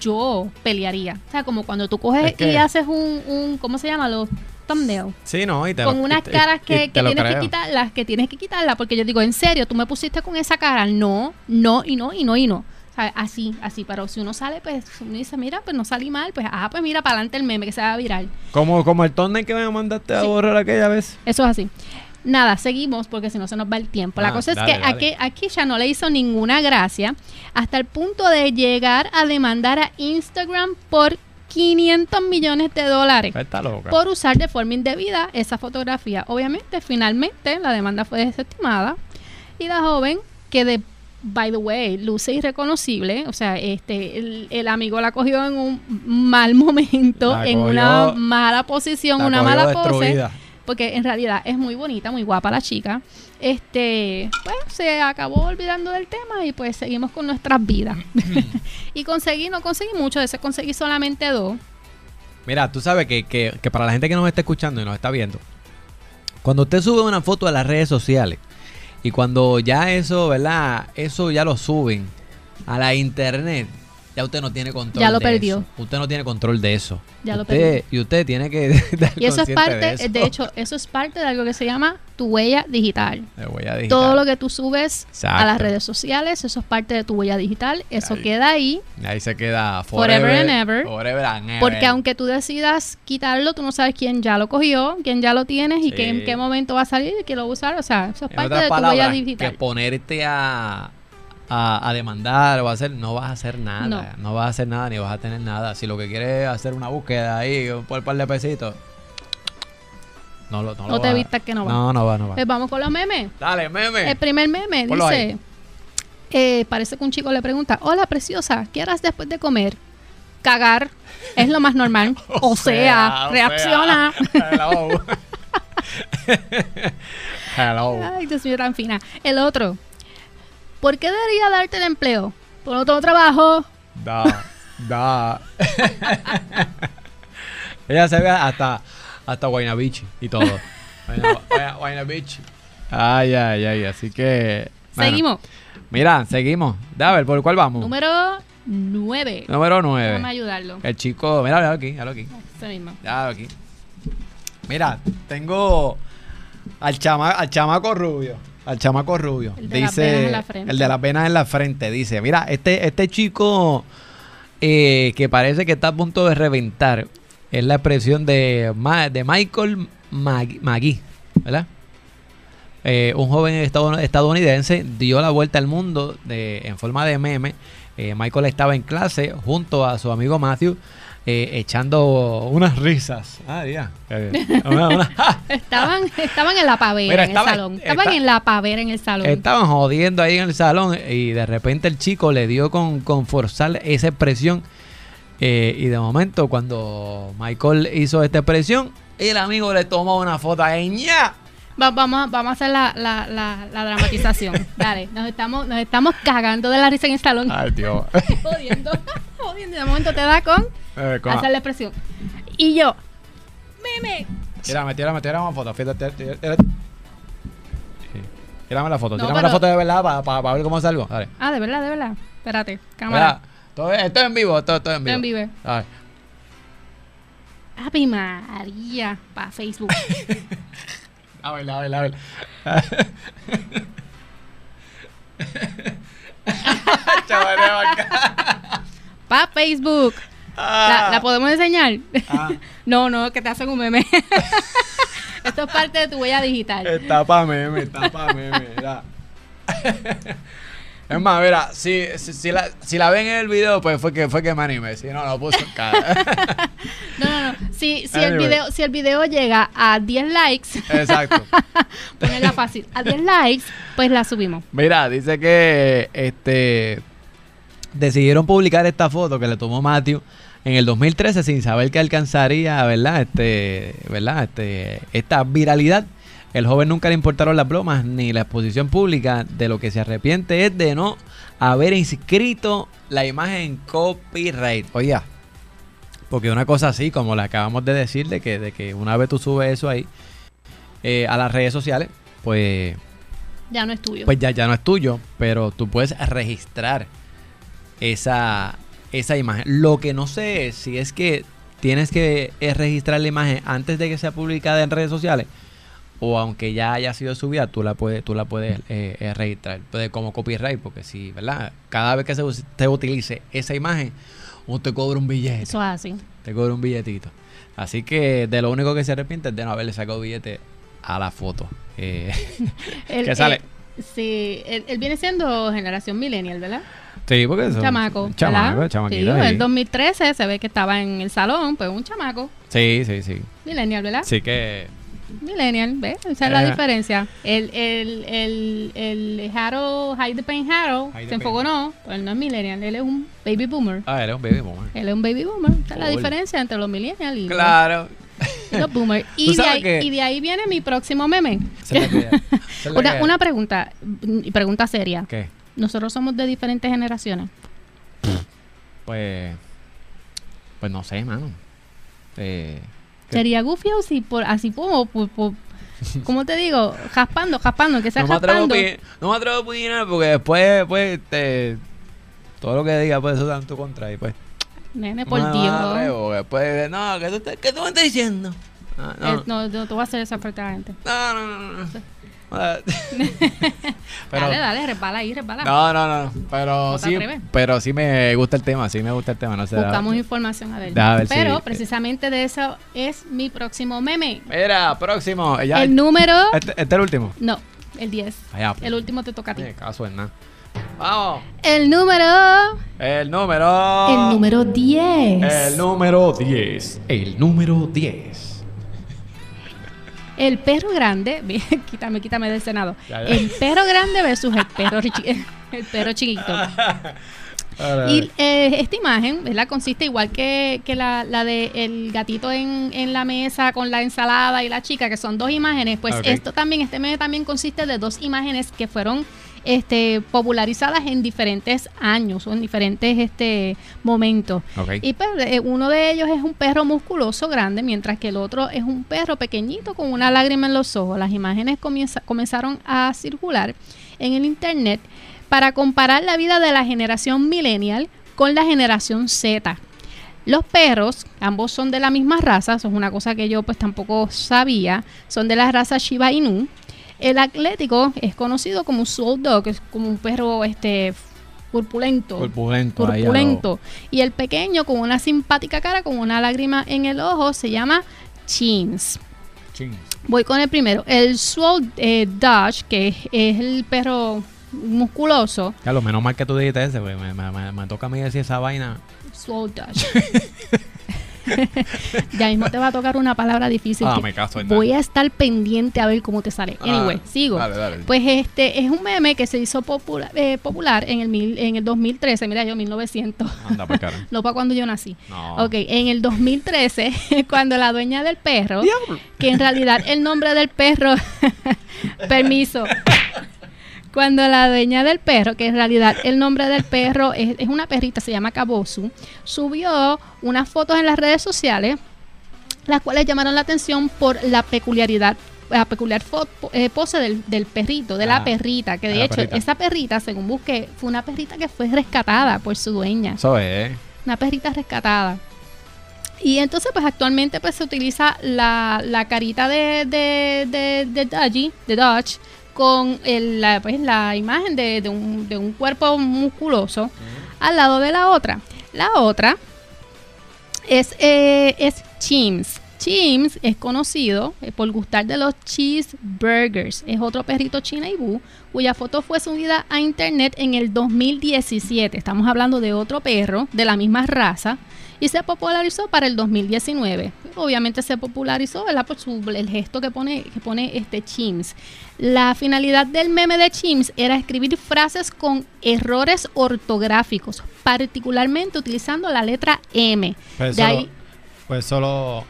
yo pelearía. O sea, como cuando tú coges Es que- y haces un, un, ¿cómo se llama? Los thumbnails. Sí, no, y te Con lo- unas y caras que, que tienes que creo. quitarlas, que tienes que quitarlas. Porque yo digo, en serio, tú me pusiste con esa cara. No, no, y no, y no, y no. Así, así. Pero si uno sale, pues uno dice, mira, pues no salí mal. Pues, ah, pues mira, para adelante el meme que se va a viral. Como, como el thumbnail que me mandaste a borrar aquella vez. Eso es así. Nada, seguimos porque si no se nos va el tiempo. La Ah, cosa es dale, que dale. aquí, aquí ya no le hizo ninguna gracia hasta el punto de llegar a demandar a Instagram por 500 millones de dólares Está loca. por usar de forma indebida esa fotografía. Obviamente, finalmente la demanda fue desestimada y la joven que de by the way luce irreconocible, o sea, este el, el amigo la cogió en un mal momento, en una mala posición, una mala pose destruida. porque en realidad es muy bonita, muy guapa la chica. Este, pues se acabó olvidando del tema y pues seguimos con nuestras vidas. *laughs* y conseguí, no conseguí mucho, de ese conseguí solamente dos. Mira, tú sabes que, que- que para la gente que nos está escuchando y nos está viendo, cuando usted sube una foto a las redes sociales y cuando ya eso, ¿verdad? Eso ya lo suben a la internet, ya usted no tiene control Ya lo de perdió. eso. Usted no tiene control de eso. Ya lo perdió. Y usted tiene que *laughs* estar Y eso es parte, de, hecho, eso es parte de algo que se llama tu huella digital. *laughs* Huella digital. Todo lo que tú subes a las redes sociales, eso es parte de tu huella digital. Eso Ahí. queda ahí. Ahí se queda Forever forever, and ever. Forever and ever. Porque aunque tú decidas quitarlo, tú no sabes quién ya lo cogió, quién ya lo tienes y que en qué momento va a salir y quién lo va a usar. O sea, eso es En parte de tu palabras, huella que digital. ponerte a, a, a demandar o a hacer, no vas a hacer nada. No. No. vas a hacer nada ni vas a tener nada. Si lo que quieres es hacer una búsqueda ahí por un par de pesitos, no lo no, No lo te vistas que no va. No, no va, no va. Pues vamos con los memes. Dale, meme. El primer meme Ponlo dice, eh, parece que un chico le pregunta, hola preciosa, ¿qué harás después de comer? Cagar es lo más normal. *laughs* O, sea, reacciona. sea, Hello. *laughs* Hello. Ay, Dios mío, tan fina. El otro, ¿por qué debería darte el empleo? Por otro trabajo. Da, da. *laughs* Ella se ve hasta, hasta Guaynabichi y todo. Guayna- Guayna- Guaynabichi. Ay, ay, ay. Así que. bueno. Seguimos. Mira, seguimos. A ver, ¿por cuál vamos? Número 9. Número Déjame 9. ayudarlo. El chico. Mira, mira aquí, mira aquí. Ese mismo. Ya, aquí. Mira, tengo al, chama, al chamaco rubio. Al chamaco rubio. El de las dice, venas en la frente. El de las venas en la frente. Dice, mira, este, este chico eh, que parece que está a punto de reventar. Es la expresión de, Ma- de Michael Mag- Magui, ¿verdad? Eh, un joven estadounidense dio la vuelta al mundo de, en forma de meme. Eh, Michael estaba en clase junto a su amigo Matthew eh, echando unas risas. Ah, ya. Eh, una- una- ¡ja! *laughs* Estaban, estaban en la pavera Mira, en estaba- el salón. Estaban está- en la pavera en el salón. Estaban jodiendo ahí en el salón y de repente el chico le dio con, con forzar esa expresión. eh, y de momento, cuando Michael hizo esta expresión, el amigo le tomó una foto a ella. Va- vamos, a- vamos a hacer la, la, la, la dramatización. *laughs* Dale, nos estamos, nos estamos cagando de la risa en el salón. Ay, Dios. *laughs* Jodiendo, *laughs* jodiendo. Y de momento te da con Eh, con- hacer la expresión. Y yo, meme. Tírame, tírame, tírame una foto. Fíjate, tírame, tírame. La foto. No, tírame la foto de verdad para ver cómo salgo. Dale. Ah, de verdad, de verdad. Espérate, cámara. Mira, todo- esto es en vivo, esto, esto es en Estoy vivo. en vivo. A ver. Ave María, para Facebook. A ver, a ver, a ver. Para Facebook. Ah. ¿La, la podemos enseñar? Ah. *laughs* no, no, que te hacen un meme. *laughs* Esto es parte de tu huella digital. Está pa' meme, está pa' meme. *laughs* Es más, mira, si, si, si la, si la ven en el video, pues fue que, fue que me animé. Si no, lo puso en *laughs* cara. No, no, no. Si, si, el video, si el video llega a 10 likes, Exacto. *laughs* ponerla fácil, a 10 likes, pues la subimos. Mira, dice que este decidieron publicar esta foto que le tomó Matthew en el 2013 sin saber que alcanzaría, ¿verdad? Este, ¿verdad? Este, esta viralidad. El joven nunca le importaron las bromas ni la exposición pública. De lo que se arrepiente es de no haber inscrito la imagen en copyright. Oiga, porque una cosa así, como le acabamos de decir, de que, de que una vez tú subes eso ahí eh, a las redes sociales, pues Ya no es tuyo. pues ya, ya no es tuyo, pero tú puedes registrar esa, esa imagen. Lo que no sé es si es que tienes que eh, registrar la imagen antes de que sea publicada en redes sociales o aunque ya haya sido subida, tú la puedes, tú la puedes eh, eh, registrar Puede- como copyright, porque si, ¿verdad? Cada vez que se, te utilice esa imagen, uno te cobra un billete, Eso es así. te cobra un billetito. Así que de lo único que se arrepiente es de no haberle sacado billete a la foto. Eh, *laughs* ¿Qué sale? sí, él, él viene siendo generación millennial, ¿verdad? sí, porque eso. chamaco. Chamaco, ¿verdad? chamaquito. Sí, sí. el 2013 se ve que estaba en el salón, pues un chamaco. Sí, sí, sí. Millennial, ¿verdad? Así que. Millennial, ¿ves? Esa es la Eh. diferencia. El, el, el, el Harold, Hide the Pain Harold, se enfocó no, él no es millennial, él es un baby boomer. Ah, era un baby boomer. Él es un baby boomer. Esa es la diferencia entre los millennials y Claro. y los boomers. *laughs* Y de, ahí, que- y de ahí viene mi próximo meme. Es *laughs* es Una, una pregunta, y pregunta seria. ¿Qué? Nosotros somos de diferentes generaciones. Pues. Pues no sé, mano. Eh. Sería goofy o si por, así como, por, por- ¿cómo te digo? Jaspando, jaspando, que sea no, me atrevo a jaspando. no me atrevo a opinar porque después, pues, te. todo lo que diga puede ser tu contra y pues. Nene, por no Dios. después, no, ¿qué tú, estás- qué tú me estás diciendo? Ah, Eh, no, No, no, te voy a hacer eso frente a la gente. no, no, no, no. Ah, *laughs* Pero- dale, dale, resbala ahí, resbala. No, no, no. Pero ¿No te sí, atreves? pero sí me gusta el tema, sí me gusta el tema, no sé. Buscamos información, a ver. Deja ver si- Pero precisamente de eso es mi próximo meme. Mira, próximo. Ya, el número. este, este es el último. No, el 10. Allá, pues. El último te toca a ti. Eh, caso en nada. Vamos. El número. El número. El número 10. El número 10. El número 10. El perro grande, *laughs* quítame, quítame del Senado. Ya, ya. El perro grande versus el perro, *laughs* el perro chiquito. *laughs* Y eh, esta imagen, ¿verdad? Consiste igual que, que la, la de el gatito en, en la mesa con la ensalada y la chica, que son dos imágenes. Pues Ok. esto también, este meme también consiste de dos imágenes que fueron este, popularizadas en diferentes años o en diferentes este, momentos. Y pues, eh, uno de ellos es un perro musculoso grande, mientras que el otro es un perro pequeñito con una lágrima en los ojos. Las imágenes comienza- comenzaron a circular en el internet para comparar la vida de la generación millennial con la generación Z. Los perros, ambos son de la misma raza, eso es una cosa que yo pues tampoco sabía, son de la raza Shiba Inu. El atlético es conocido como un soul dog, es como un perro este corpulento. Corpulento. Y el pequeño con una simpática cara, con una lágrima en el ojo, se llama Chins. Chin. Voy con el primero. El Swole eh, que es, es el perro musculoso. Ya lo menos mal que tú dijiste ese. Me, me, me, me toca a mí decir esa vaina. Swole Dutch. *laughs* *laughs* ya mismo te va a tocar una palabra difícil. Ah, que me caso en nada. Voy a estar pendiente a ver cómo te sale. Anyway, Ah, sigo. dale, dale. Pues este es un meme que se hizo popula- eh, popular en el, mil- en el 2013. Mira, yo 1900. Anda, pues cara. *laughs* No para cuando yo nací. No. Ok, en el 2013, *laughs* cuando la dueña del perro, que en realidad el nombre del perro, permiso, cuando la dueña del perro, que en realidad el nombre del perro es, es una perrita, se llama Kabosu, subió unas fotos en las redes sociales, las cuales llamaron la atención por la peculiaridad la peculiar eh, pose del, del perrito, de Ah, la perrita, que de hecho perrita. esa perrita, según busqué, fue una perrita que fue rescatada por su dueña Eso es. una perrita rescatada. Y entonces, pues actualmente pues se utiliza la, la carita de, de, de, de Dodgy, de Dodge, con el, la, pues, la imagen de, de un, de un cuerpo musculoso al lado de la otra. La otra es, eh, es Chims. Chims es conocido eh, por gustar de los cheeseburgers. Es otro perrito chinaibú cuya foto fue subida a internet en el 2017. Estamos hablando de otro perro de la misma raza y se popularizó para el 2019. Obviamente se popularizó ¿verdad? por su, el gesto que pone, que pone este Chims. La finalidad del meme de Chims era escribir frases con errores ortográficos, particularmente utilizando la letra M. Pues De solo, ahí- pues solo.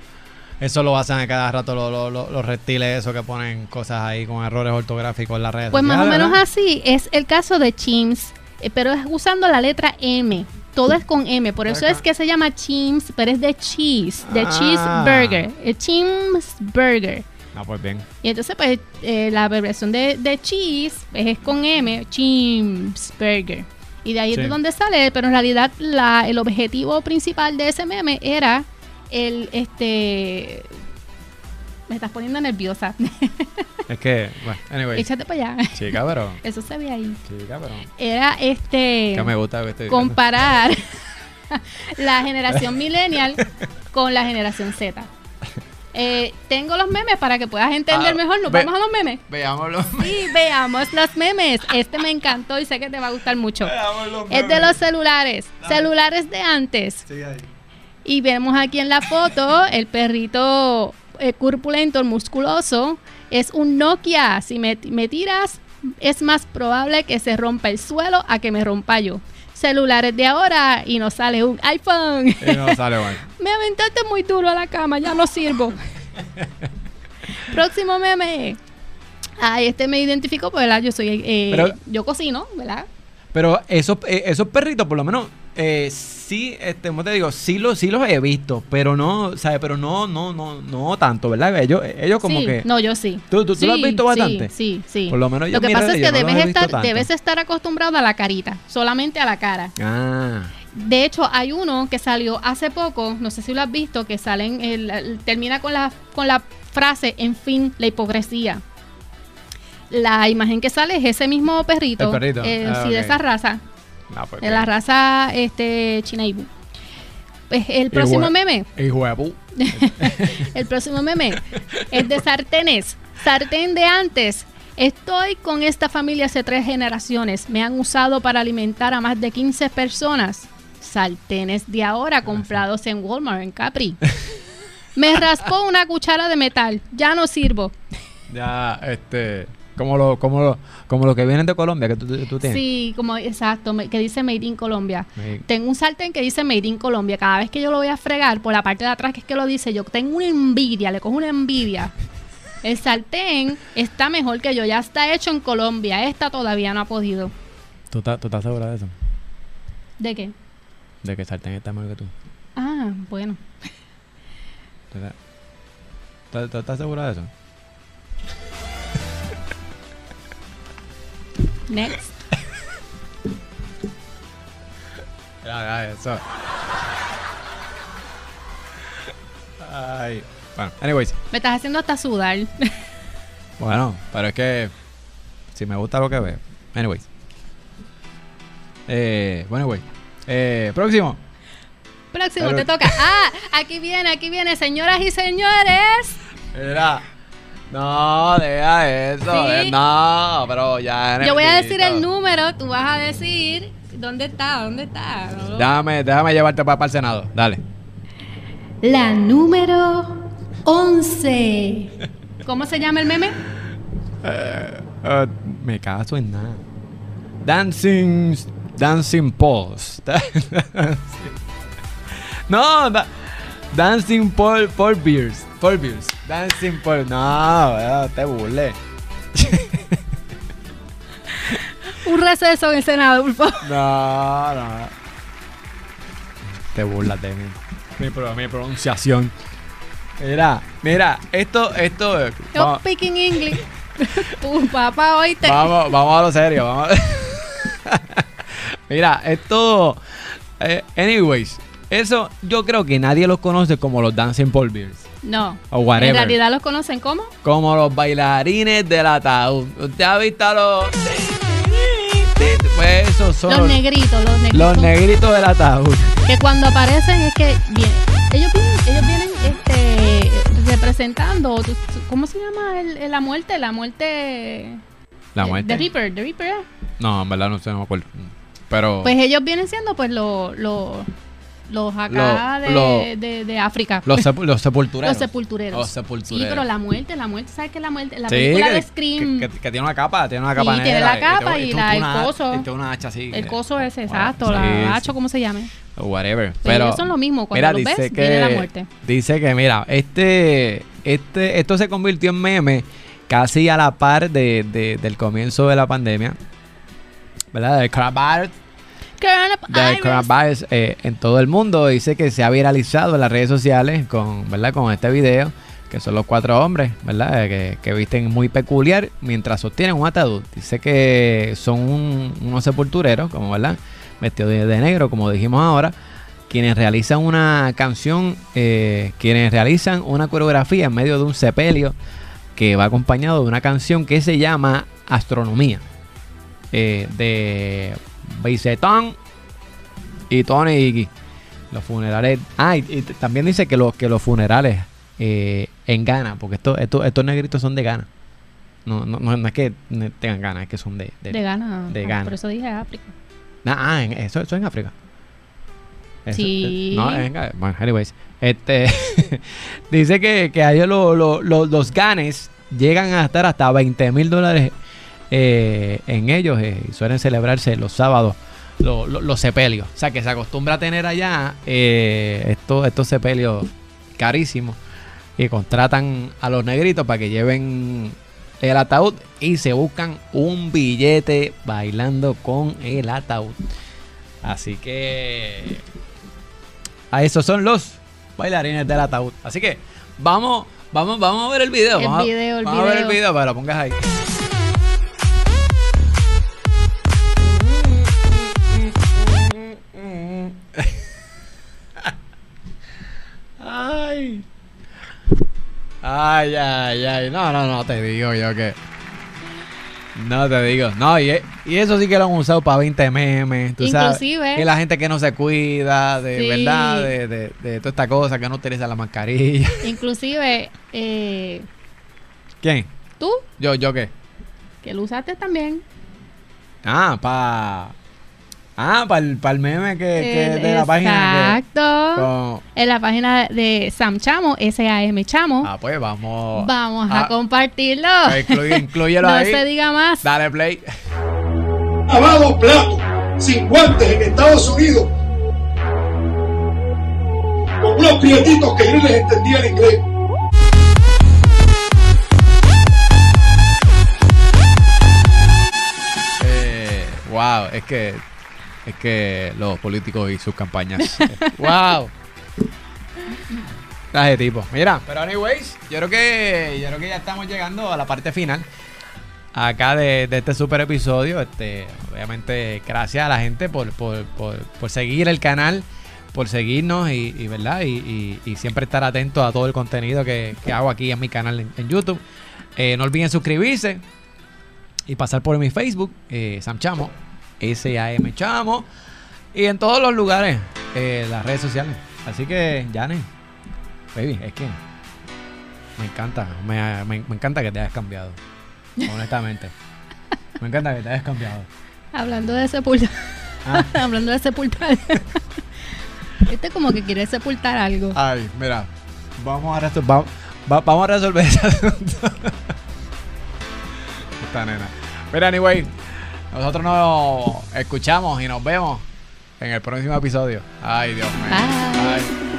Eso lo hacen a cada rato los, los, los- los reptiles, esos que ponen cosas ahí con errores ortográficos en las redes Pues más o menos así es el caso de Chims, eh, pero es usando la letra M. Todo es con M, por eso es que se llama Chims, pero es de cheese, de Ah. cheeseburger, el Chims Burger. No, pues bien. Y entonces, pues, eh, la abreviación de, de cheese pues, es con M, Chims Burger. Y de ahí Sí. es de donde sale, pero en realidad la, el objetivo principal de ese meme era el, este... Me estás poniendo nerviosa. *laughs* Es que, bueno, anyway. Échate para allá. Chica, pero. *laughs* Eso se ve ahí. Chica, pero. Era este Que me gusta diciendo. comparar *laughs* la generación millennial con la generación Z. Eh, tengo los memes para que puedas entender Ah, mejor. Nos ve- vamos a los memes. Veámoslo. Sí, veamos los memes. Este me encantó y sé que te va a gustar mucho. Veámoslo. Es de los celulares, celulares de antes. Y vemos aquí en la foto el perrito eh, corpulento, musculoso. Es un Nokia. Si me, me tiras, es más probable que se rompa el suelo a que me rompa yo. Celulares de ahora y nos sale un iPhone. Y no sale mal. *laughs* me aventaste muy duro a la cama, ya no sirvo. *laughs* Próximo meme. Ay, este me identificó, pues, ¿verdad? Yo soy, eh, Pero- yo cocino, ¿verdad? Pero esos, eh, esos perritos, por lo menos, eh, sí, este, como te digo, sí, los sí los he visto, pero no, ¿sabes? Pero no, no, no, no tanto, ¿verdad? Ellos, ellos como sí, que... no, yo sí. ¿Tú, tú, tú lo has Sí, visto bastante? Sí, sí, sí. Por lo menos yo Lo que pasa es que no debes estar, debes estar acostumbrado a la carita, solamente a la cara. Ah, De hecho, hay uno que salió hace poco, no sé si lo has visto, que salen, el, el- termina con la, con la frase, en fin, la hipocresía. La imagen que sale es ese mismo perrito, El perrito. eh, Ah, sí, de esa raza, no, pues, de la raza este, Chinaibu. Pues el próximo meme, *laughs* el próximo meme es de sartenes. Sartén de antes. Estoy con esta familia hace tres generaciones. Me han usado para alimentar a más de 15 personas. Sartenes de ahora comprados en Walmart, en Capri. Me raspó una cuchara de metal. Ya no sirvo. Ya, este... Como lo, como lo, como lo que vienen de Colombia, que tú, tú tienes. Sí, como exacto, que dice Made in Colombia. Sí. Tengo un sartén que dice Made in Colombia. Cada vez que yo lo voy a fregar, por la parte de atrás que es que lo dice, yo tengo una envidia, le cojo una envidia. *laughs* El sartén está mejor que yo, ya está hecho en Colombia. Esta todavía no ha podido. ¿Tú, estás, ¿Tú estás segura de eso? ¿De qué? De que el sartén está mejor que tú. Ah, bueno. ¿Tú estás- ¿Tú, tú estás segura de eso? Next. Eso. Ay. Bueno, anyways. Me estás haciendo hasta sudar. Bueno, pero es que si me gusta lo que veo. Anyways. Eh, bueno, güey. Eh, próximo. Próximo, Pero- te toca. Ah, aquí viene, aquí viene, señoras y señores. Era. No, deja eso. Sí. No, pero ya. Yo voy a decir el número, tú vas a decir dónde está, dónde está. No Déjame, déjame llevarte para, el Senado. Dale. La número 11. ¿Cómo se llama el meme? Eh, eh, me caso en nada. Dancing. Dancing Pause. *laughs* no, da- Dancing por Beers. Por Beers. Dancing por. No, eh, te burles. Un receso en el Senado, por favor. No, no. Te burlas de mí. Mi, pro- mi pronunciación. Mira, mira, esto, esto. eh, Yo Vamos, speaking English. tu *laughs* papá hoy te... vamos, vamos a lo serio. Vamos. *laughs* mira, esto. eh, anyways, eso yo creo que nadie los conoce como los Dancing Paul Beers. No. O whatever. En realidad los conocen como Como los bailarines del ataúd. ¿Usted ha visto a los.? Pues esos son los negritos, los negritos. los negritos del ataúd. que cuando aparecen es que bien, ellos vienen, ellos vienen este representando, ¿cómo se llama el, el- la muerte? La muerte La muerte. The Reaper, The Reaper. ¿eh? No, en verdad no sé, no me acuerdo. Pero. Pues ellos vienen siendo pues los los los acá Lo- de, lo- de, de África. los, sepu- los sepultureros. Los sepultureros. Los sepultureros. Sí, pero la muerte, la muerte, ¿sabes qué la muerte? La Sí, película que, de Scream, que- que- que tiene una capa, tiene una Sí, capa tiene negra. la capa te- y te- la- el coso. y una hacha así. el coso Wow, exacto, sí, la sí. hacho, ¿cómo se llame? Whatever. Pero Pero ellos son lo mismo, cuando mira, los dice ves, que, viene la muerte. Dice que, mira, este, este, esto se convirtió en meme casi a la par de, de- del comienzo de la pandemia. ¿Verdad? Del coronavirus. Del Coronavirus. eh, en todo el mundo. Dice que se ha viralizado en las redes sociales con, ¿verdad? con este video. Que son los cuatro hombres, ¿verdad? Eh, Que, que visten muy peculiar mientras sostienen un ataúd. Dice que son un- unos sepultureros, como, ¿verdad? Vestidos de, de negro, como dijimos ahora. Quienes realizan una canción, eh, quienes realizan una coreografía en medio de un sepelio que va acompañado de una canción que se llama Astronomía. eh, de Bicetón y Tony Iggy. Los funerales. Ah, y, y también dice que, los que los funerales eh, en Ghana, porque estos, estos, estos negritos son de Ghana. No, no, no, es que tengan ganas, es que son de, de, De Ghana. de Ah, Ghana. Por eso dije África. Ah, ah, en- eso, eso en África. Eso- Sí. eh, no, Ga- bueno, anyways. Este, *laughs* dice que, que a ellos lo- lo- lo- los ganes llegan a estar hasta 20 mil dólares eh, en ellos eh, y suelen celebrarse los sábados lo- lo- los sepelios. O sea que se acostumbra a tener allá eh, estos, estos sepelios carísimos y contratan a los negritos para que lleven el ataúd y se buscan un billete bailando con el ataúd. Así que. A esos son los bailarines del ataúd. Así que vamos, vamos, vamos a ver el video. El vamos a- video, el vamos a ver el video. video para que lo pongas ahí. Ay. Ay, ay, ay. No, no, no te digo yo que. No te digo. No, y, y eso sí que lo han usado para 20 memes. Tú Inclusive- sabes. Y la gente que no se cuida, de Sí. verdad, de, de, de toda esta cosa, que no utiliza la mascarilla. *laughs* Inclusive, eh, ¿Quién? tú, Yo, yo qué. que lo usaste también. Ah, para. Ah, para el, pa el meme que, que de la página. Exacto. En la página de Sam Chamo, S-A-M Chamo. ah, pues vamos. Vamos a compartirlo. incluye- inclúyelo no ahí. se diga más. Dale play. lavado platos sin guantes en Estados Unidos con unos prietitos que yo no les entendía en inglés. Eh, wow, es que es que los políticos y sus campañas. *laughs* wow. *laughs* Traje tipo. Mira, pero anyways, yo creo que yo creo que ya estamos llegando a la parte final acá de, de este super episodio. Este, obviamente, gracias a la gente por, por, por, por seguir el canal, por seguirnos y, y, ¿verdad? Y, y- y siempre estar atento a todo el contenido que, que hago aquí en mi canal en, en YouTube. Eh, no olviden suscribirse y pasar por mi Facebook, eh, Sam Chamo, S-A-M Chamo, y en todos los lugares, eh, las redes sociales. Así que, Jane, baby, es que me encanta, me, me- me encanta que te hayas cambiado, honestamente. Me encanta que te hayas cambiado. Hablando de sepultar. Ah. *laughs* Hablando de sepultar. este como que quiere sepultar algo. Ay, mira, vamos a, resol- va- va- vamos a resolver ese asunto. *laughs* Esta nena. Mira, anyway, nosotros nos escuchamos y nos vemos en el próximo episodio. Ay, Dios mío. Bye.